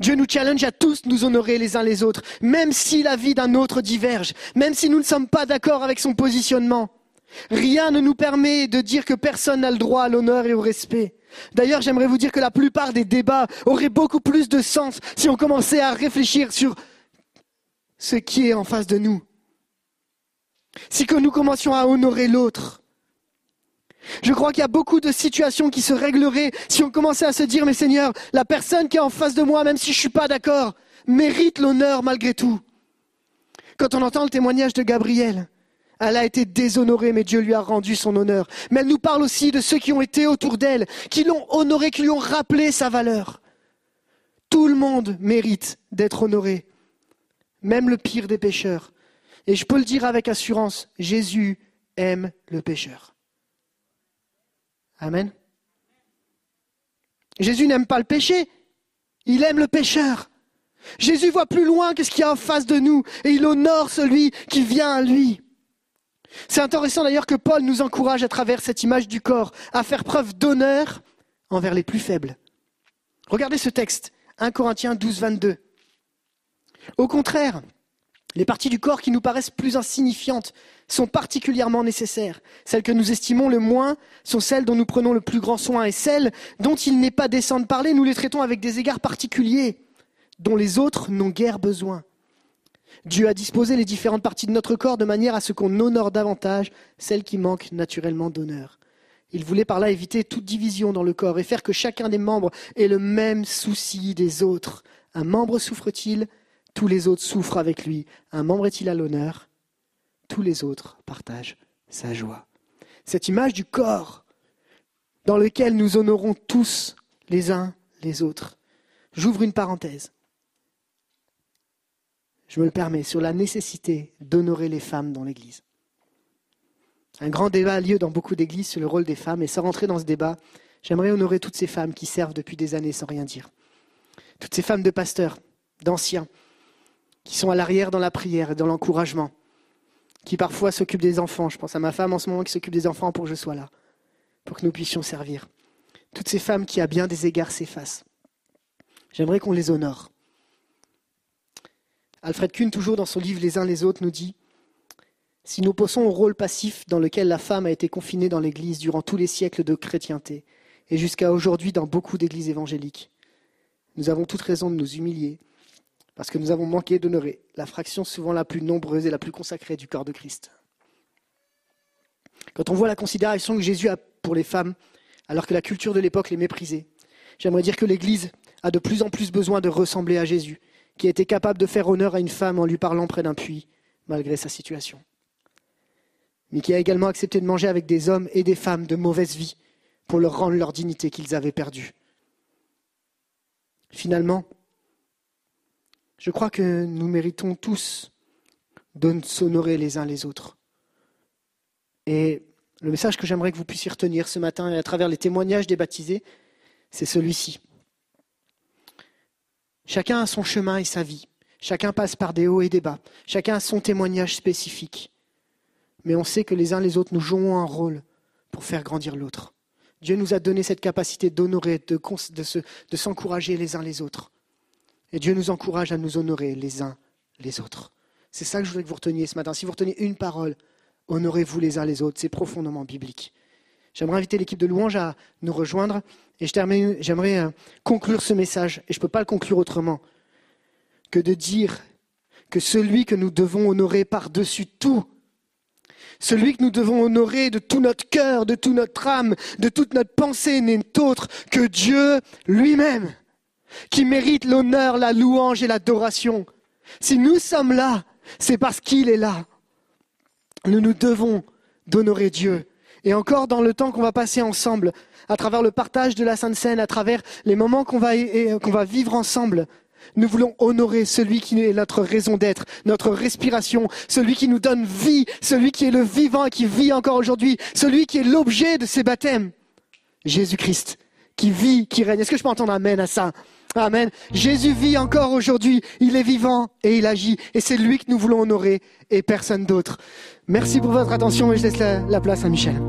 Dieu nous challenge à tous nous honorer les uns les autres, même si la vie d'un autre diverge, même si nous ne sommes pas d'accord avec son positionnement. Rien ne nous permet de dire que personne n'a le droit à l'honneur et au respect. D'ailleurs, j'aimerais vous dire que la plupart des débats auraient beaucoup plus de sens si on commençait à réfléchir sur ce qui est en face de nous. Si que nous commencions à honorer l'autre. Je crois qu'il y a beaucoup de situations qui se régleraient si on commençait à se dire, mais Seigneur, la personne qui est en face de moi, même si je ne suis pas d'accord, mérite l'honneur malgré tout. Quand on entend le témoignage de Gabriel, elle a été déshonorée, mais Dieu lui a rendu son honneur. Mais elle nous parle aussi de ceux qui ont été autour d'elle, qui l'ont honorée, qui lui ont rappelé sa valeur. Tout le monde mérite d'être honoré, même le pire des pécheurs. Et je peux le dire avec assurance, Jésus aime le pécheur. Amen. Jésus n'aime pas le péché, il aime le pécheur. Jésus voit plus loin que ce qu'il y a en face de nous et il honore celui qui vient à lui. C'est intéressant d'ailleurs que Paul nous encourage à travers cette image du corps à faire preuve d'honneur envers les plus faibles. Regardez ce texte, 1 Corinthiens 12, 22. Au contraire, les parties du corps qui nous paraissent plus insignifiantes sont particulièrement nécessaires. Celles que nous estimons le moins sont celles dont nous prenons le plus grand soin et celles dont il n'est pas décent de parler, nous les traitons avec des égards particuliers dont les autres n'ont guère besoin. Dieu a disposé les différentes parties de notre corps de manière à ce qu'on honore davantage celles qui manquent naturellement d'honneur. Il voulait par là éviter toute division dans le corps et faire que chacun des membres ait le même souci des autres. Un membre souffre-t-il? Tous les autres souffrent avec lui. Un membre est-il à l'honneur? Tous les autres partagent sa joie. Cette image du corps dans lequel nous honorons tous les uns les autres. J'ouvre une parenthèse je me le permets, sur la nécessité d'honorer les femmes dans l'Église. Un grand débat a lieu dans beaucoup d'églises sur le rôle des femmes, et sans rentrer dans ce débat, j'aimerais honorer toutes ces femmes qui servent depuis des années sans rien dire. Toutes ces femmes de pasteurs, d'anciens, qui sont à l'arrière dans la prière et dans l'encouragement, qui parfois s'occupent des enfants. Je pense à ma femme en ce moment qui s'occupe des enfants pour que je sois là, pour que nous puissions servir. Toutes ces femmes qui, à bien des égards, s'effacent. J'aimerais qu'on les honore. Alfred Kuhn, toujours dans son livre Les uns les autres, nous dit Si nous pensons au rôle passif dans lequel la femme a été confinée dans l'Église durant tous les siècles de chrétienté, et jusqu'à aujourd'hui dans beaucoup d'églises évangéliques. Nous avons toute raison de nous humilier parce que nous avons manqué d'honorer la fraction souvent la plus nombreuse et la plus consacrée du corps de Christ. Quand on voit la considération que Jésus a pour les femmes, alors que la culture de l'époque les méprisait, j'aimerais dire que l'Église a de plus en plus besoin de ressembler à Jésus, qui a été capable de faire honneur à une femme en lui parlant près d'un puits, malgré sa situation. Mais qui a également accepté de manger avec des hommes et des femmes de mauvaise vie pour leur rendre leur dignité qu'ils avaient perdue. Finalement, je crois que nous méritons tous de s'honorer les uns les autres. Et le message que j'aimerais que vous puissiez retenir ce matin à travers les témoignages des baptisés, c'est celui-ci. Chacun a son chemin et sa vie. Chacun passe par des hauts et des bas. Chacun a son témoignage spécifique. Mais on sait que les uns les autres, nous jouons un rôle pour faire grandir l'autre. Dieu nous a donné cette capacité d'honorer, de, de, s'encourager les uns les autres. Et Dieu nous encourage à nous honorer les uns les autres. C'est ça que je voudrais que vous reteniez ce matin. Si vous retenez une parole, honorez-vous les uns les autres. C'est profondément biblique. J'aimerais inviter l'équipe de louange à nous rejoindre et j'aimerais euh, conclure ce message, et je ne peux pas le conclure autrement, que de dire que celui que nous devons honorer par-dessus tout, celui que nous devons honorer de tout notre cœur, de toute notre âme, de toute notre pensée n'est autre que Dieu lui-même, qui mérite l'honneur, la louange et l'adoration. Si nous sommes là, c'est parce qu'il est là. Nous nous devons d'honorer Dieu. Et encore dans le temps qu'on va passer ensemble, à travers le partage de la Sainte Seine, à travers les moments qu'on va, vivre ensemble, nous voulons honorer celui qui est notre raison d'être, notre respiration, celui qui nous donne vie, celui qui est le vivant et qui vit encore aujourd'hui, celui qui est l'objet de ces baptêmes. Jésus-Christ, qui vit, qui règne. Est-ce que je peux entendre Amen à ça? Amen. Jésus vit encore aujourd'hui, il est vivant et il agit, et c'est lui que nous voulons honorer et personne d'autre. Merci pour votre attention et je laisse la, la place à Michel.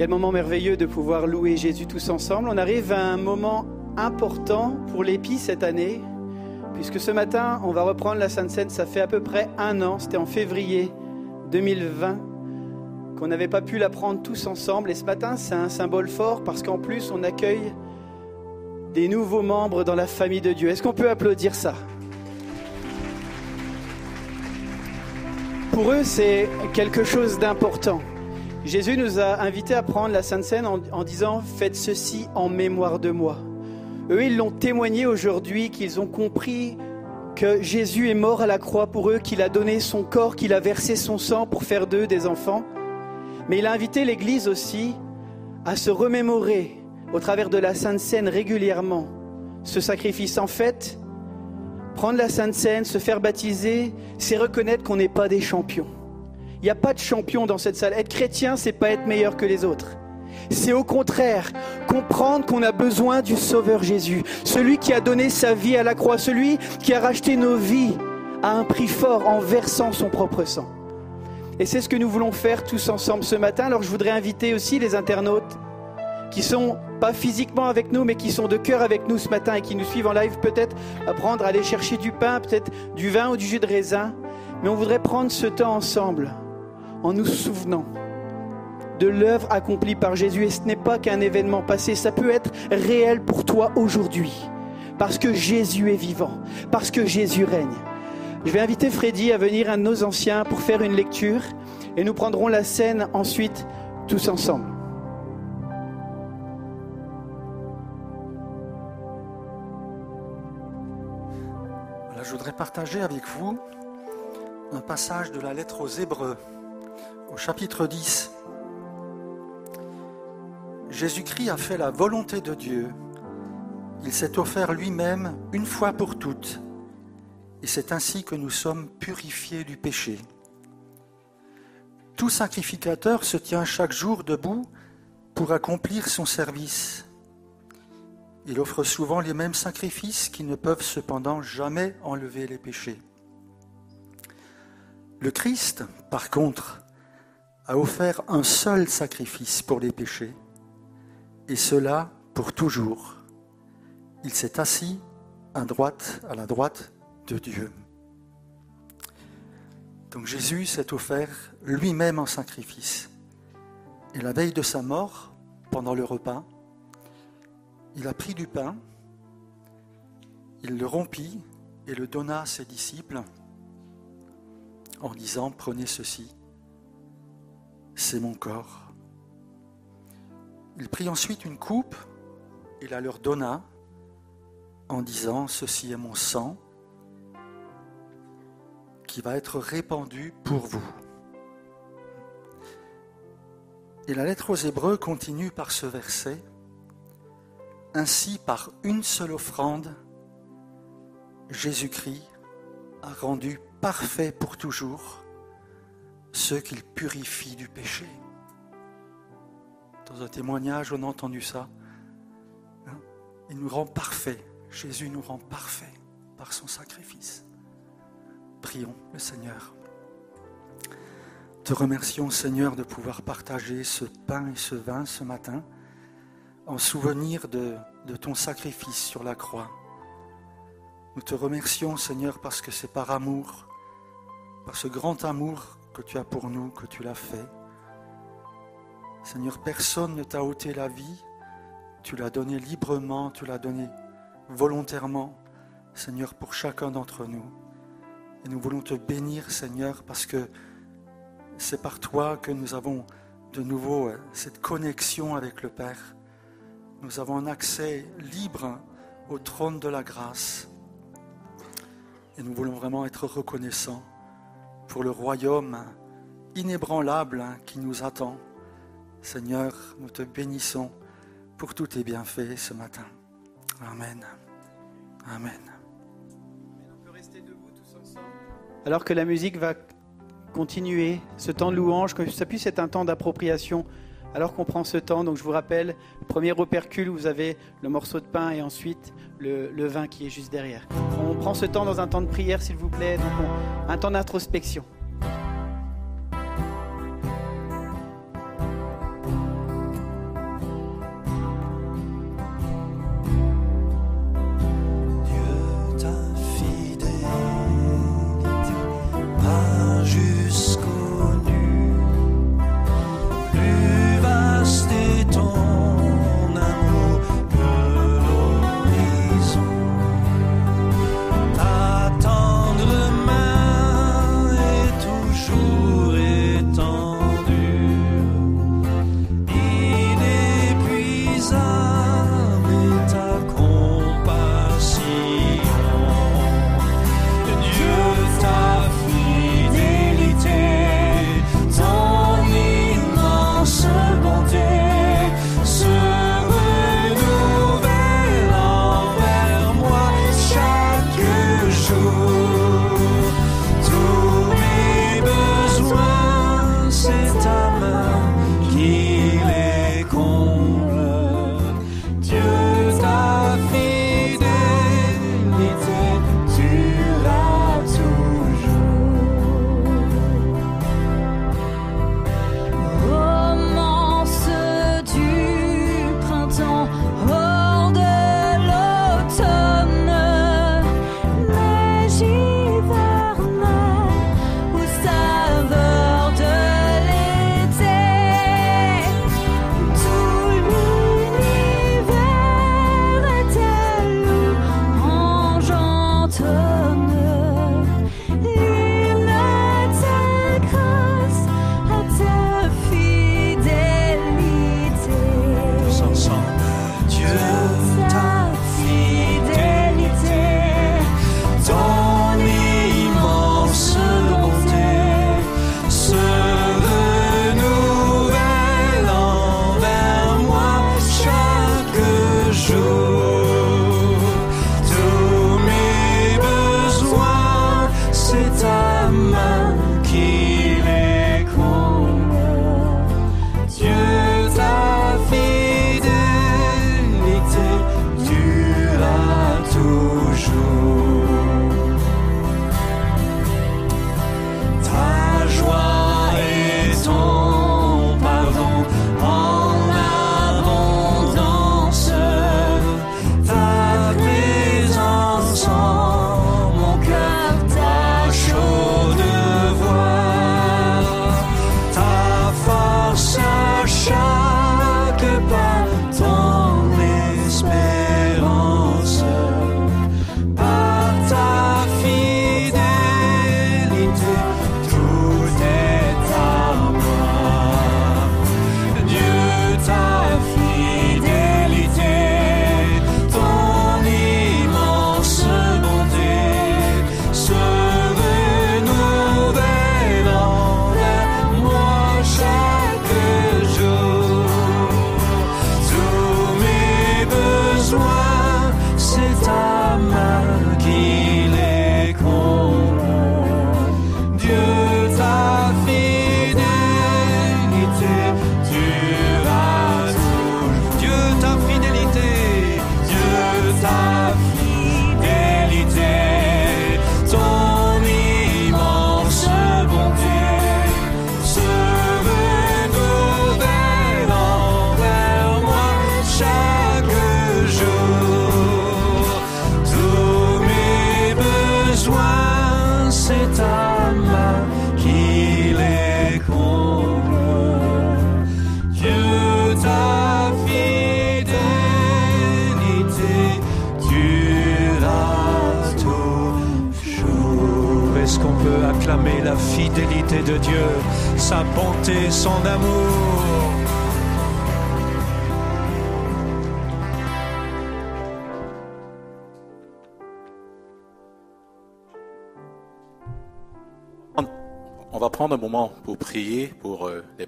Quel moment merveilleux de pouvoir louer Jésus tous ensemble. On arrive à un moment important pour l'épi cette année, puisque ce matin, on va reprendre la Sainte Seine. Ça fait à peu près un an, c'était en février 2020, qu'on n'avait pas pu la prendre tous ensemble. Et ce matin, c'est un symbole fort, parce qu'en plus, on accueille des nouveaux membres dans la famille de Dieu. Est-ce qu'on peut applaudir ça? Pour eux, c'est quelque chose d'important. Jésus nous a invités à prendre la Sainte Seine en, disant Faites ceci en mémoire de moi. Eux, ils l'ont témoigné aujourd'hui, qu'ils ont compris que Jésus est mort à la croix pour eux, qu'il a donné son corps, qu'il a versé son sang pour faire d'eux des enfants. Mais il a invité l'Église aussi à se remémorer au travers de la Sainte Seine régulièrement ce sacrifice. En fait, prendre la Sainte Seine, se faire baptiser, c'est reconnaître qu'on n'est pas des champions. Il n'y a pas de champion dans cette salle. Être chrétien, c'est pas être meilleur que les autres. C'est au contraire comprendre qu'on a besoin du Sauveur Jésus, celui qui a donné sa vie à la croix, celui qui a racheté nos vies à un prix fort en versant son propre sang. Et c'est ce que nous voulons faire tous ensemble ce matin. Alors je voudrais inviter aussi les internautes qui sont pas physiquement avec nous, mais qui sont de cœur avec nous ce matin et qui nous suivent en live, peut-être à prendre, à aller chercher du pain, peut-être du vin ou du jus de raisin. Mais on voudrait prendre ce temps ensemble en nous souvenant de l'œuvre accomplie par Jésus. Et ce n'est pas qu'un événement passé, ça peut être réel pour toi aujourd'hui. Parce que Jésus est vivant, parce que Jésus règne. Je vais inviter Freddy à venir, de nos anciens, pour faire une lecture. Et nous prendrons la scène ensuite tous ensemble. Je voudrais partager avec vous un passage de la lettre aux Hébreux, au chapitre 10. Jésus-Christ a fait la volonté de Dieu. Il s'est offert lui-même une fois pour toutes. Et c'est ainsi que nous sommes purifiés du péché. Tout sacrificateur se tient chaque jour debout pour accomplir son service. Il offre souvent les mêmes sacrifices qui ne peuvent cependant jamais enlever les péchés. Le Christ, par contre, a offert un seul sacrifice pour les péchés, et cela pour toujours. Il s'est assis à droite, à la droite de Dieu. Donc Jésus s'est offert lui-même en sacrifice. Et la veille de sa mort, pendant le repas, il a pris du pain, il le rompit et le donna à ses disciples en disant, prenez ceci, c'est mon corps. Il prit ensuite une coupe et la leur donna en disant, ceci est mon sang qui va être répandu pour vous. Et la lettre aux Hébreux continue par ce verset. Ainsi, par une seule offrande, Jésus-Christ a rendu parfait pour toujours ceux qu'il purifie du péché. Dans un témoignage, on a entendu ça. Hein? Il nous rend parfait. Jésus nous rend parfait par son sacrifice. Prions le Seigneur. Te remercions, Seigneur, de pouvoir partager ce pain et ce vin ce matin en souvenir de, de ton sacrifice sur la croix. Nous te remercions, Seigneur, parce que c'est par amour, par ce grand amour que tu as pour nous, que tu l'as fait. Seigneur, personne ne t'a ôté la vie, tu l'as donné librement, tu l'as donné volontairement, Seigneur, pour chacun d'entre nous. Et nous voulons te bénir, Seigneur, parce que c'est par toi que nous avons de nouveau euh, cette connexion avec le Père. Nous avons un accès libre au trône de la grâce. Et nous voulons vraiment être reconnaissants pour le royaume inébranlable qui nous attend. Seigneur, nous te bénissons pour tous tes bienfaits ce matin. Amen. Amen. Alors que la musique va continuer, ce temps de louange, que ça puisse être un temps d'appropriation, alors qu'on prend ce temps, donc je vous rappelle, premier opercule, vous avez le morceau de pain et ensuite le, vin qui est juste derrière. On prend ce temps dans un temps de prière, s'il vous plaît, donc un temps d'introspection.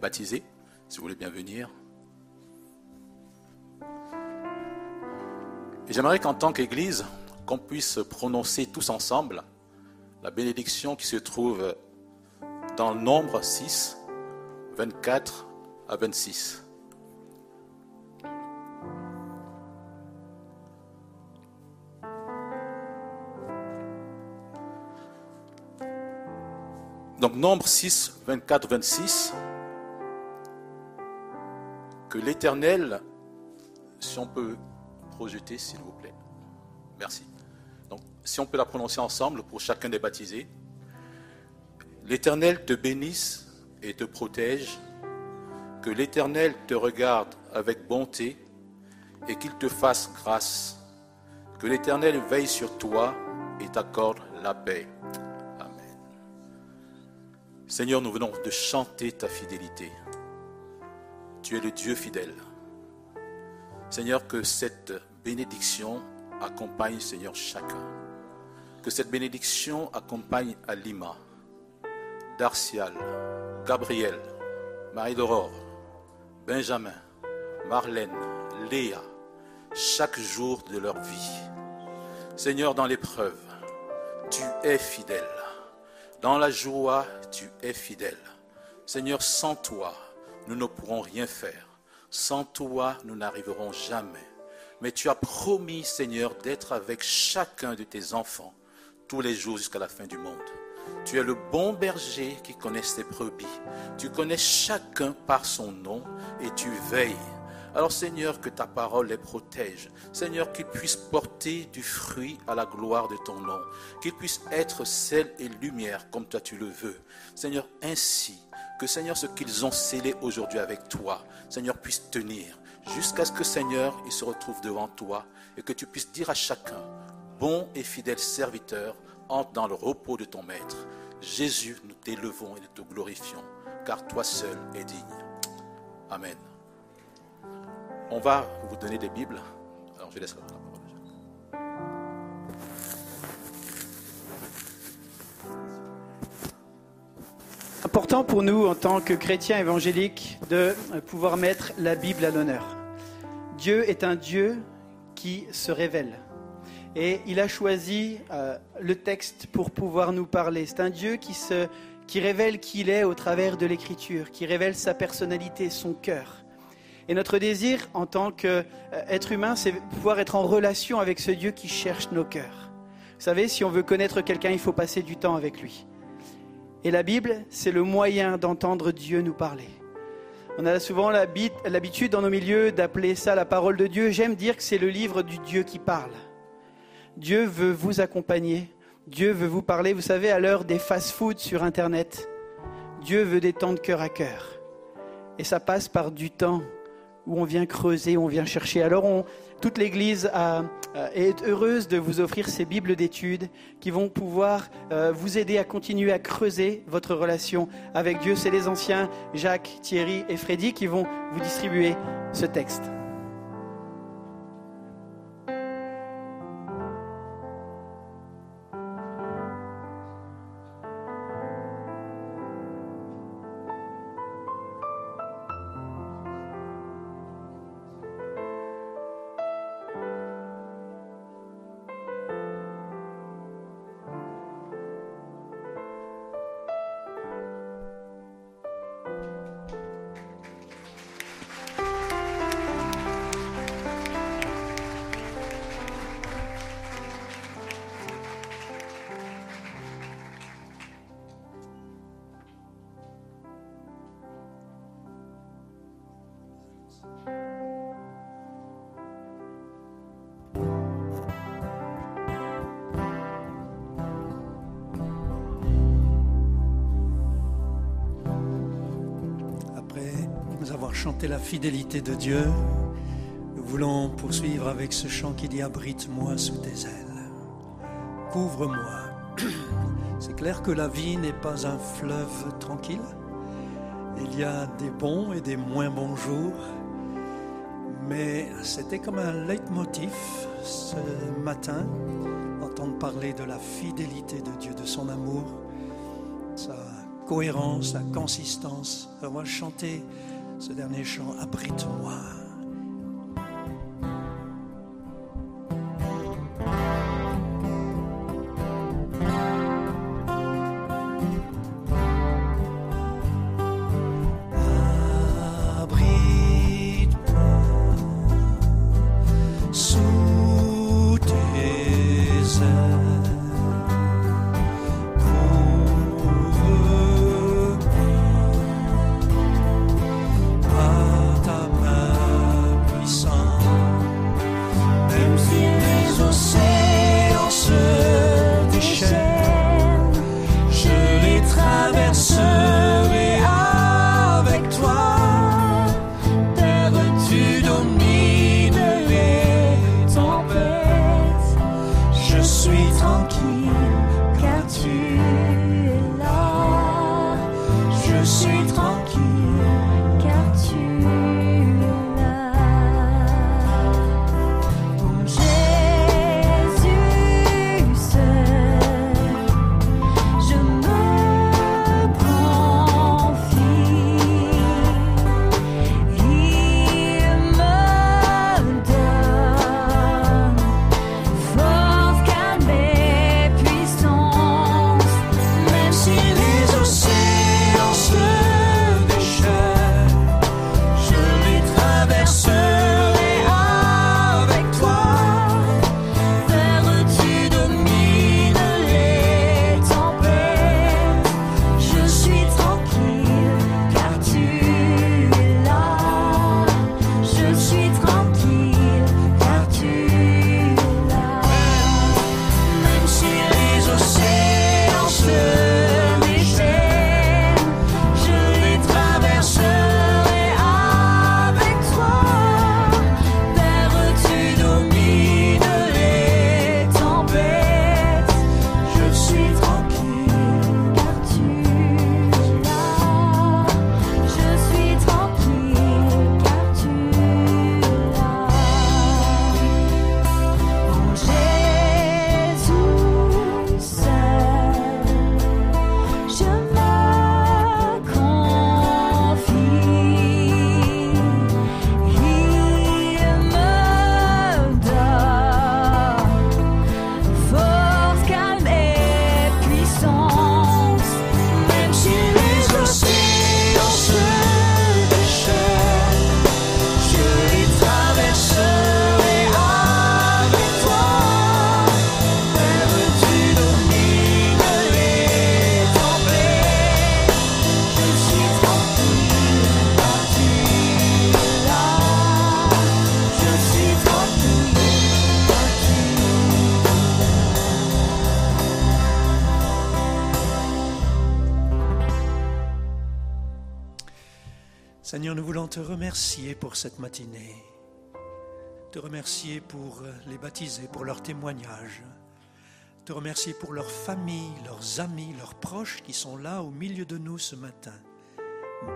Baptisés, si vous voulez bien venir. Et j'aimerais qu'en tant qu'Église, qu'on puisse prononcer tous ensemble la bénédiction qui se trouve dans le nombre 6, 24 à 26. Donc nombre 6, 24, 26. Que l'Éternel, si on peut projeter s'il vous plaît. Merci. Donc si on peut la prononcer ensemble pour chacun des baptisés. L'Éternel te bénisse et te protège. Que l'Éternel te regarde avec bonté et qu'il te fasse grâce. Que l'Éternel veille sur toi et t'accorde la paix. Amen. Seigneur, nous venons de chanter ta fidélité. Tu es le Dieu fidèle. Seigneur, que cette bénédiction accompagne, Seigneur, chacun. Que cette bénédiction accompagne Alima, Darcial, Gabriel, Marie-Laurore, Benjamin, Marlène, Léa, chaque jour de leur vie. Seigneur, dans l'épreuve, tu es fidèle. Dans la joie, tu es fidèle. Seigneur, sans toi, nous ne pourrons rien faire. Sans toi, nous n'arriverons jamais. Mais tu as promis, Seigneur, d'être avec chacun de tes enfants tous les jours jusqu'à la fin du monde. Tu es le bon berger qui connaît ses brebis. Tu connais chacun par son nom et tu veilles. Alors Seigneur, que ta parole les protège. Seigneur, qu'ils puissent porter du fruit à la gloire de ton nom. Qu'ils puissent être sel et lumière comme toi tu le veux. Seigneur, ainsi que Seigneur, ce qu'ils ont scellé aujourd'hui avec toi, Seigneur, puisse tenir jusqu'à ce que Seigneur, ils se retrouvent devant toi et que tu puisses dire à chacun, bon et fidèle serviteur, entre dans le repos de ton Maître. Jésus, nous t'élevons et nous te glorifions, car toi seul es digne. Amen. On va vous donner des Bibles. Alors je laisse la important pour nous, en tant que chrétiens évangéliques, de pouvoir mettre la Bible à l'honneur. Dieu est un Dieu qui se révèle. Et il a choisi euh, le texte pour pouvoir nous parler. C'est un Dieu qui, se, qui révèle qui il est au travers de l'écriture, qui révèle sa personnalité, son cœur. Et notre désir en tant qu'être humain, c'est pouvoir être en relation avec ce Dieu qui cherche nos cœurs. Vous savez, si on veut connaître quelqu'un, il faut passer du temps avec lui. Et la Bible, c'est le moyen d'entendre Dieu nous parler. On a souvent l'habitude dans nos milieux d'appeler ça la parole de Dieu. J'aime dire que c'est le livre du Dieu qui parle. Dieu veut vous accompagner. Dieu veut vous parler. Vous savez, à l'heure des fast-foods sur Internet, Dieu veut des temps de cœur à cœur. Et ça passe par du temps où on vient creuser, on vient chercher. Alors, on, toute l'Église euh, est heureuse de vous offrir ces Bibles d'études qui vont pouvoir euh, vous aider à continuer à creuser votre relation avec Dieu. C'est les anciens Jacques, Thierry et Freddy qui vont vous distribuer ce texte. Fidélité de Dieu, nous voulons poursuivre avec ce chant qui dit Abrite-moi sous tes ailes, couvre-moi. C'est clair que la vie n'est pas un fleuve tranquille. Il y a des bons et des moins bons jours. Mais c'était comme un leitmotiv ce matin, entendre parler de la fidélité de Dieu, de son amour. Ça cohérence, la consistance. Alors, va chanter ce dernier chant, Abrite-moi. Te remercier pour cette matinée. Te remercier pour euh, les baptisés, pour leurs témoignages. Te remercier pour leurs familles, leurs amis, leurs proches qui sont là au milieu de nous ce matin.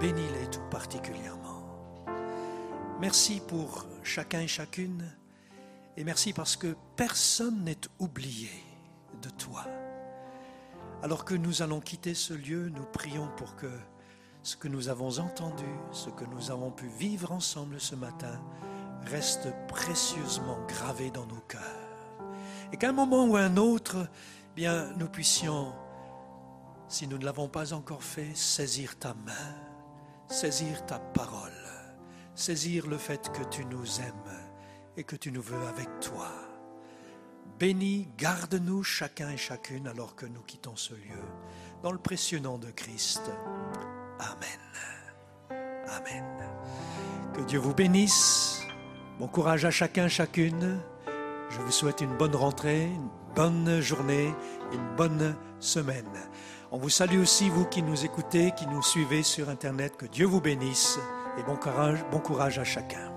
Bénis-les tout particulièrement. Merci pour chacun et chacune. Et merci parce que personne n'est oublié de toi. Alors que nous allons quitter ce lieu, nous prions pour que ce que nous avons entendu, ce que nous avons pu vivre ensemble ce matin, reste précieusement gravé dans nos cœurs. Et qu'à un moment ou à un autre, bien, nous puissions, si nous ne l'avons pas encore fait, saisir ta main, saisir ta parole, saisir le fait que tu nous aimes et que tu nous veux avec toi. Bénis, garde-nous chacun et chacune alors que nous quittons ce lieu. Dans le précieux nom de Christ. Amen. Amen. Que Dieu vous bénisse. Bon courage à chacun, chacune. Je vous souhaite une bonne rentrée, une bonne journée, une bonne semaine. On vous salue aussi, vous qui nous écoutez, qui nous suivez sur Internet. Que Dieu vous bénisse et bon courage, bon courage à chacun.